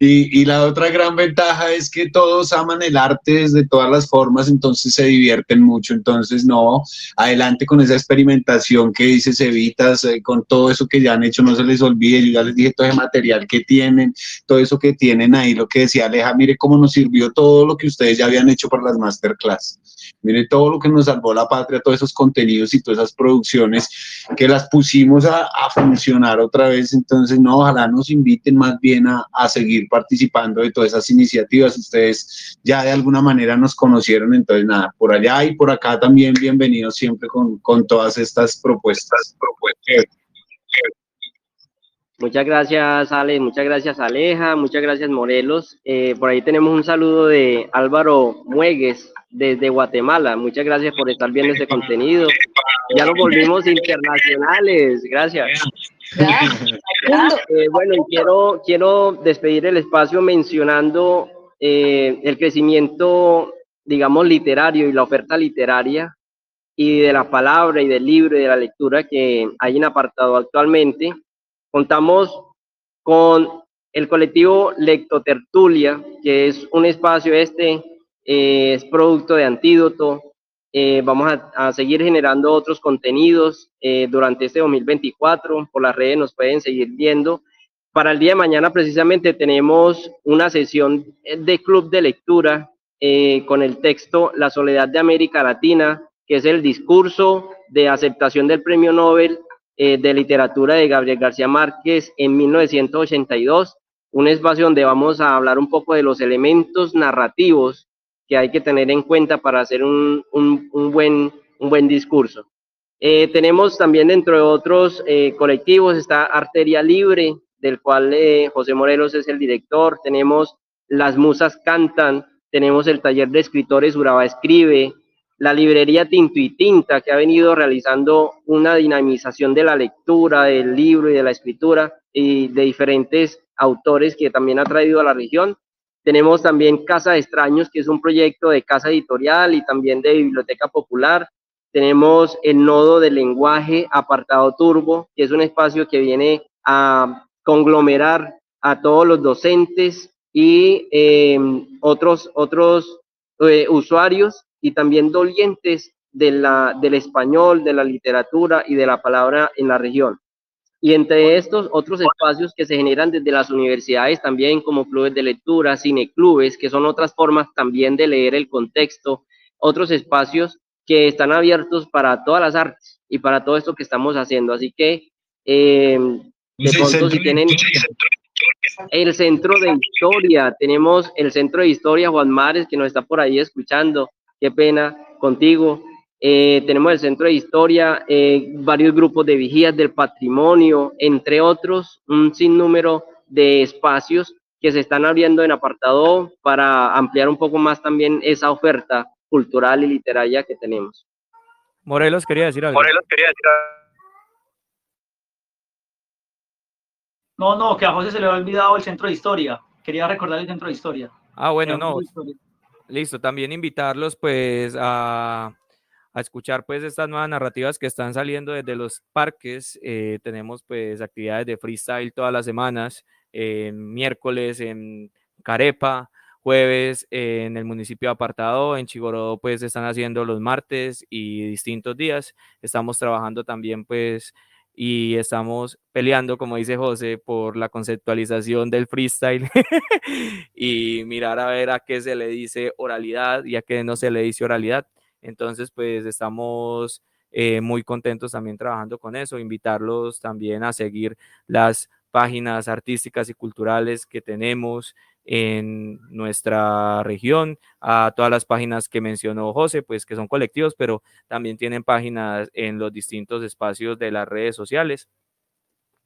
Y, y, la otra gran ventaja es que todos aman el arte desde todas las formas, entonces se divierten mucho. Entonces, no, adelante con esa experimentación que dices Evitas, eh, con todo eso que ya han hecho, no se les olvide. Yo ya les dije todo ese material que tienen, todo eso que tienen ahí, lo que decía Aleja, mire cómo nos sirvió todo lo que ustedes ya habían hecho para las masterclass. Mire todo lo que nos salvó la patria, todos esos contenidos y todas esas producciones que las pusimos a, funcionar otra vez. Entonces, no, ojalá nos inviten más bien a, seguir participando de todas esas iniciativas. Ustedes ya de alguna manera nos conocieron, entonces nada, por allá y por acá también bienvenidos siempre con, todas estas propuestas. Muchas gracias, Ale. Muchas gracias, Aleja. Muchas gracias, Morelos. Eh, por ahí tenemos un saludo de Álvaro Muegues desde Guatemala. Muchas gracias por estar viendo este contenido. Ya nos volvimos internacionales. Gracias. Eh, bueno, quiero, quiero despedir el espacio mencionando eh, el crecimiento, digamos, literario y la oferta literaria y de la palabra y del libro y de la lectura que hay en apartado actualmente. Contamos con el colectivo Lectotertulia, que es un espacio este, eh, es producto de Antídoto. Eh, vamos a, seguir generando otros contenidos eh, durante este 2024. Por las redes nos pueden seguir viendo. Para el día de mañana precisamente tenemos una sesión de club de lectura con el texto La soledad de América Latina, que es el discurso de aceptación del Premio Nobel eh, de literatura de Gabriel García Márquez en 1982, un espacio donde vamos a hablar un poco de los elementos narrativos que hay que tener en cuenta para hacer un, un, buen, un buen discurso. Eh, tenemos también dentro de otros eh, colectivos, está Arteria Libre, del cual José Morelos es el director, tenemos Las Musas Cantan, tenemos el taller de escritores Uraba Escribe, la librería Tinto y Tinta, que ha venido realizando una dinamización de la lectura, del libro y de la escritura y de diferentes autores que también ha traído a la región. Tenemos también Casa de Extraños, que es un proyecto de casa editorial y también de biblioteca popular. Tenemos el nodo de lenguaje apartado turbo, que es un espacio que viene a conglomerar a todos los docentes y em, otros, otros eh, usuarios y también dolientes de la, del español, de la literatura y de la palabra en la región. Y entre estos otros espacios que se generan desde las universidades también como clubes de lectura, cineclubes, que son otras formas también de leer el contexto, otros espacios que están abiertos para todas las artes y para todo esto que estamos haciendo. Así que, eh, de pronto, si tienen el centro de historia, tenemos el centro de historia Juan Mares, que nos está por ahí escuchando, qué pena contigo. Eh, tenemos el Centro de Historia, eh, varios grupos de vigías del patrimonio, entre otros, un sinnúmero de espacios que se están abriendo en apartado para ampliar un poco más también esa oferta cultural y literaria que tenemos. Morelos quería decir algo. Morelos quería decir algo. No, no, que a José se le había olvidado el centro de historia. Quería recordar el centro de historia. Ah, bueno, no. Listo, también invitarlos pues a escuchar pues estas nuevas narrativas que están saliendo desde los parques. Eh, tenemos pues actividades de freestyle todas las semanas, miércoles en Carepa, jueves en el municipio Apartado, en Chigorodó pues están haciendo los martes y distintos días. Estamos trabajando también pues y estamos peleando, como dice José, por la conceptualización del freestyle y mirar a ver a qué se le dice oralidad y a qué no se le dice oralidad. Entonces, pues estamos eh, muy contentos también trabajando con eso, invitarlos también a seguir las páginas artísticas y culturales que tenemos en nuestra región, a todas las páginas que mencionó José, pues que son colectivos, pero también tienen páginas en los distintos espacios de las redes sociales.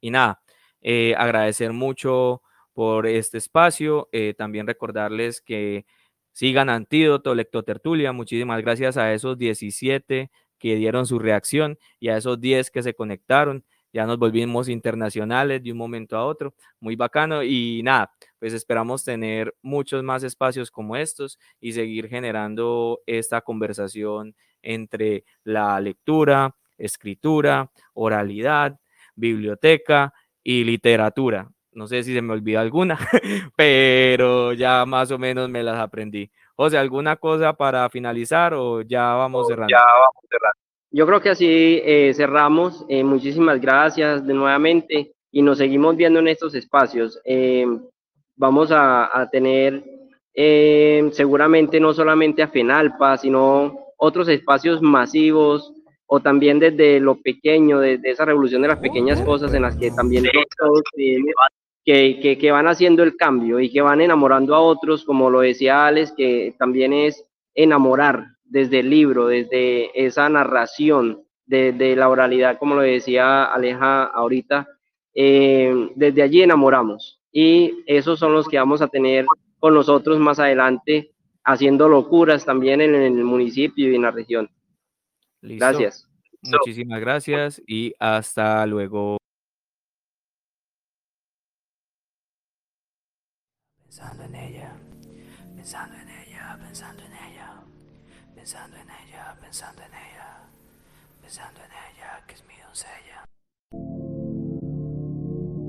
Y nada, eh, agradecer mucho por este espacio, eh, también recordarles que Sigan Antídoto, Lectotertulia. Muchísimas gracias a esos 17 que dieron su reacción y a esos 10 que se conectaron. Ya nos volvimos internacionales de un momento a otro. Muy bacano. Y nada, pues esperamos tener muchos más espacios como estos y seguir generando esta conversación entre la lectura, escritura, oralidad, biblioteca y literatura. No sé si se me olvida alguna, pero ya más o menos me las aprendí. José, ¿alguna cosa para finalizar o ya vamos cerrando? Ya vamos cerrando. Yo creo que así eh, cerramos. Eh, muchísimas gracias de nuevamente y nos seguimos viendo en estos espacios. Eh, vamos a, a tener seguramente no solamente a FENALPA, sino otros espacios masivos o también desde lo pequeño, desde esa revolución de las pequeñas cosas en las que también todos que, que, van haciendo el cambio y que van enamorando a otros, como lo decía Alex, que también es enamorar desde el libro, desde esa narración, de, la oralidad, como lo decía Aleja ahorita, eh, desde allí enamoramos. Y esos son los que vamos a tener con nosotros más adelante, haciendo locuras también en el municipio y en la región. Gracias. Muchísimas gracias y hasta luego. pensando en ella, pensando en ella, pensando en ella, pensando en ella, pensando en ella, pensando en ella, que es mi doncella.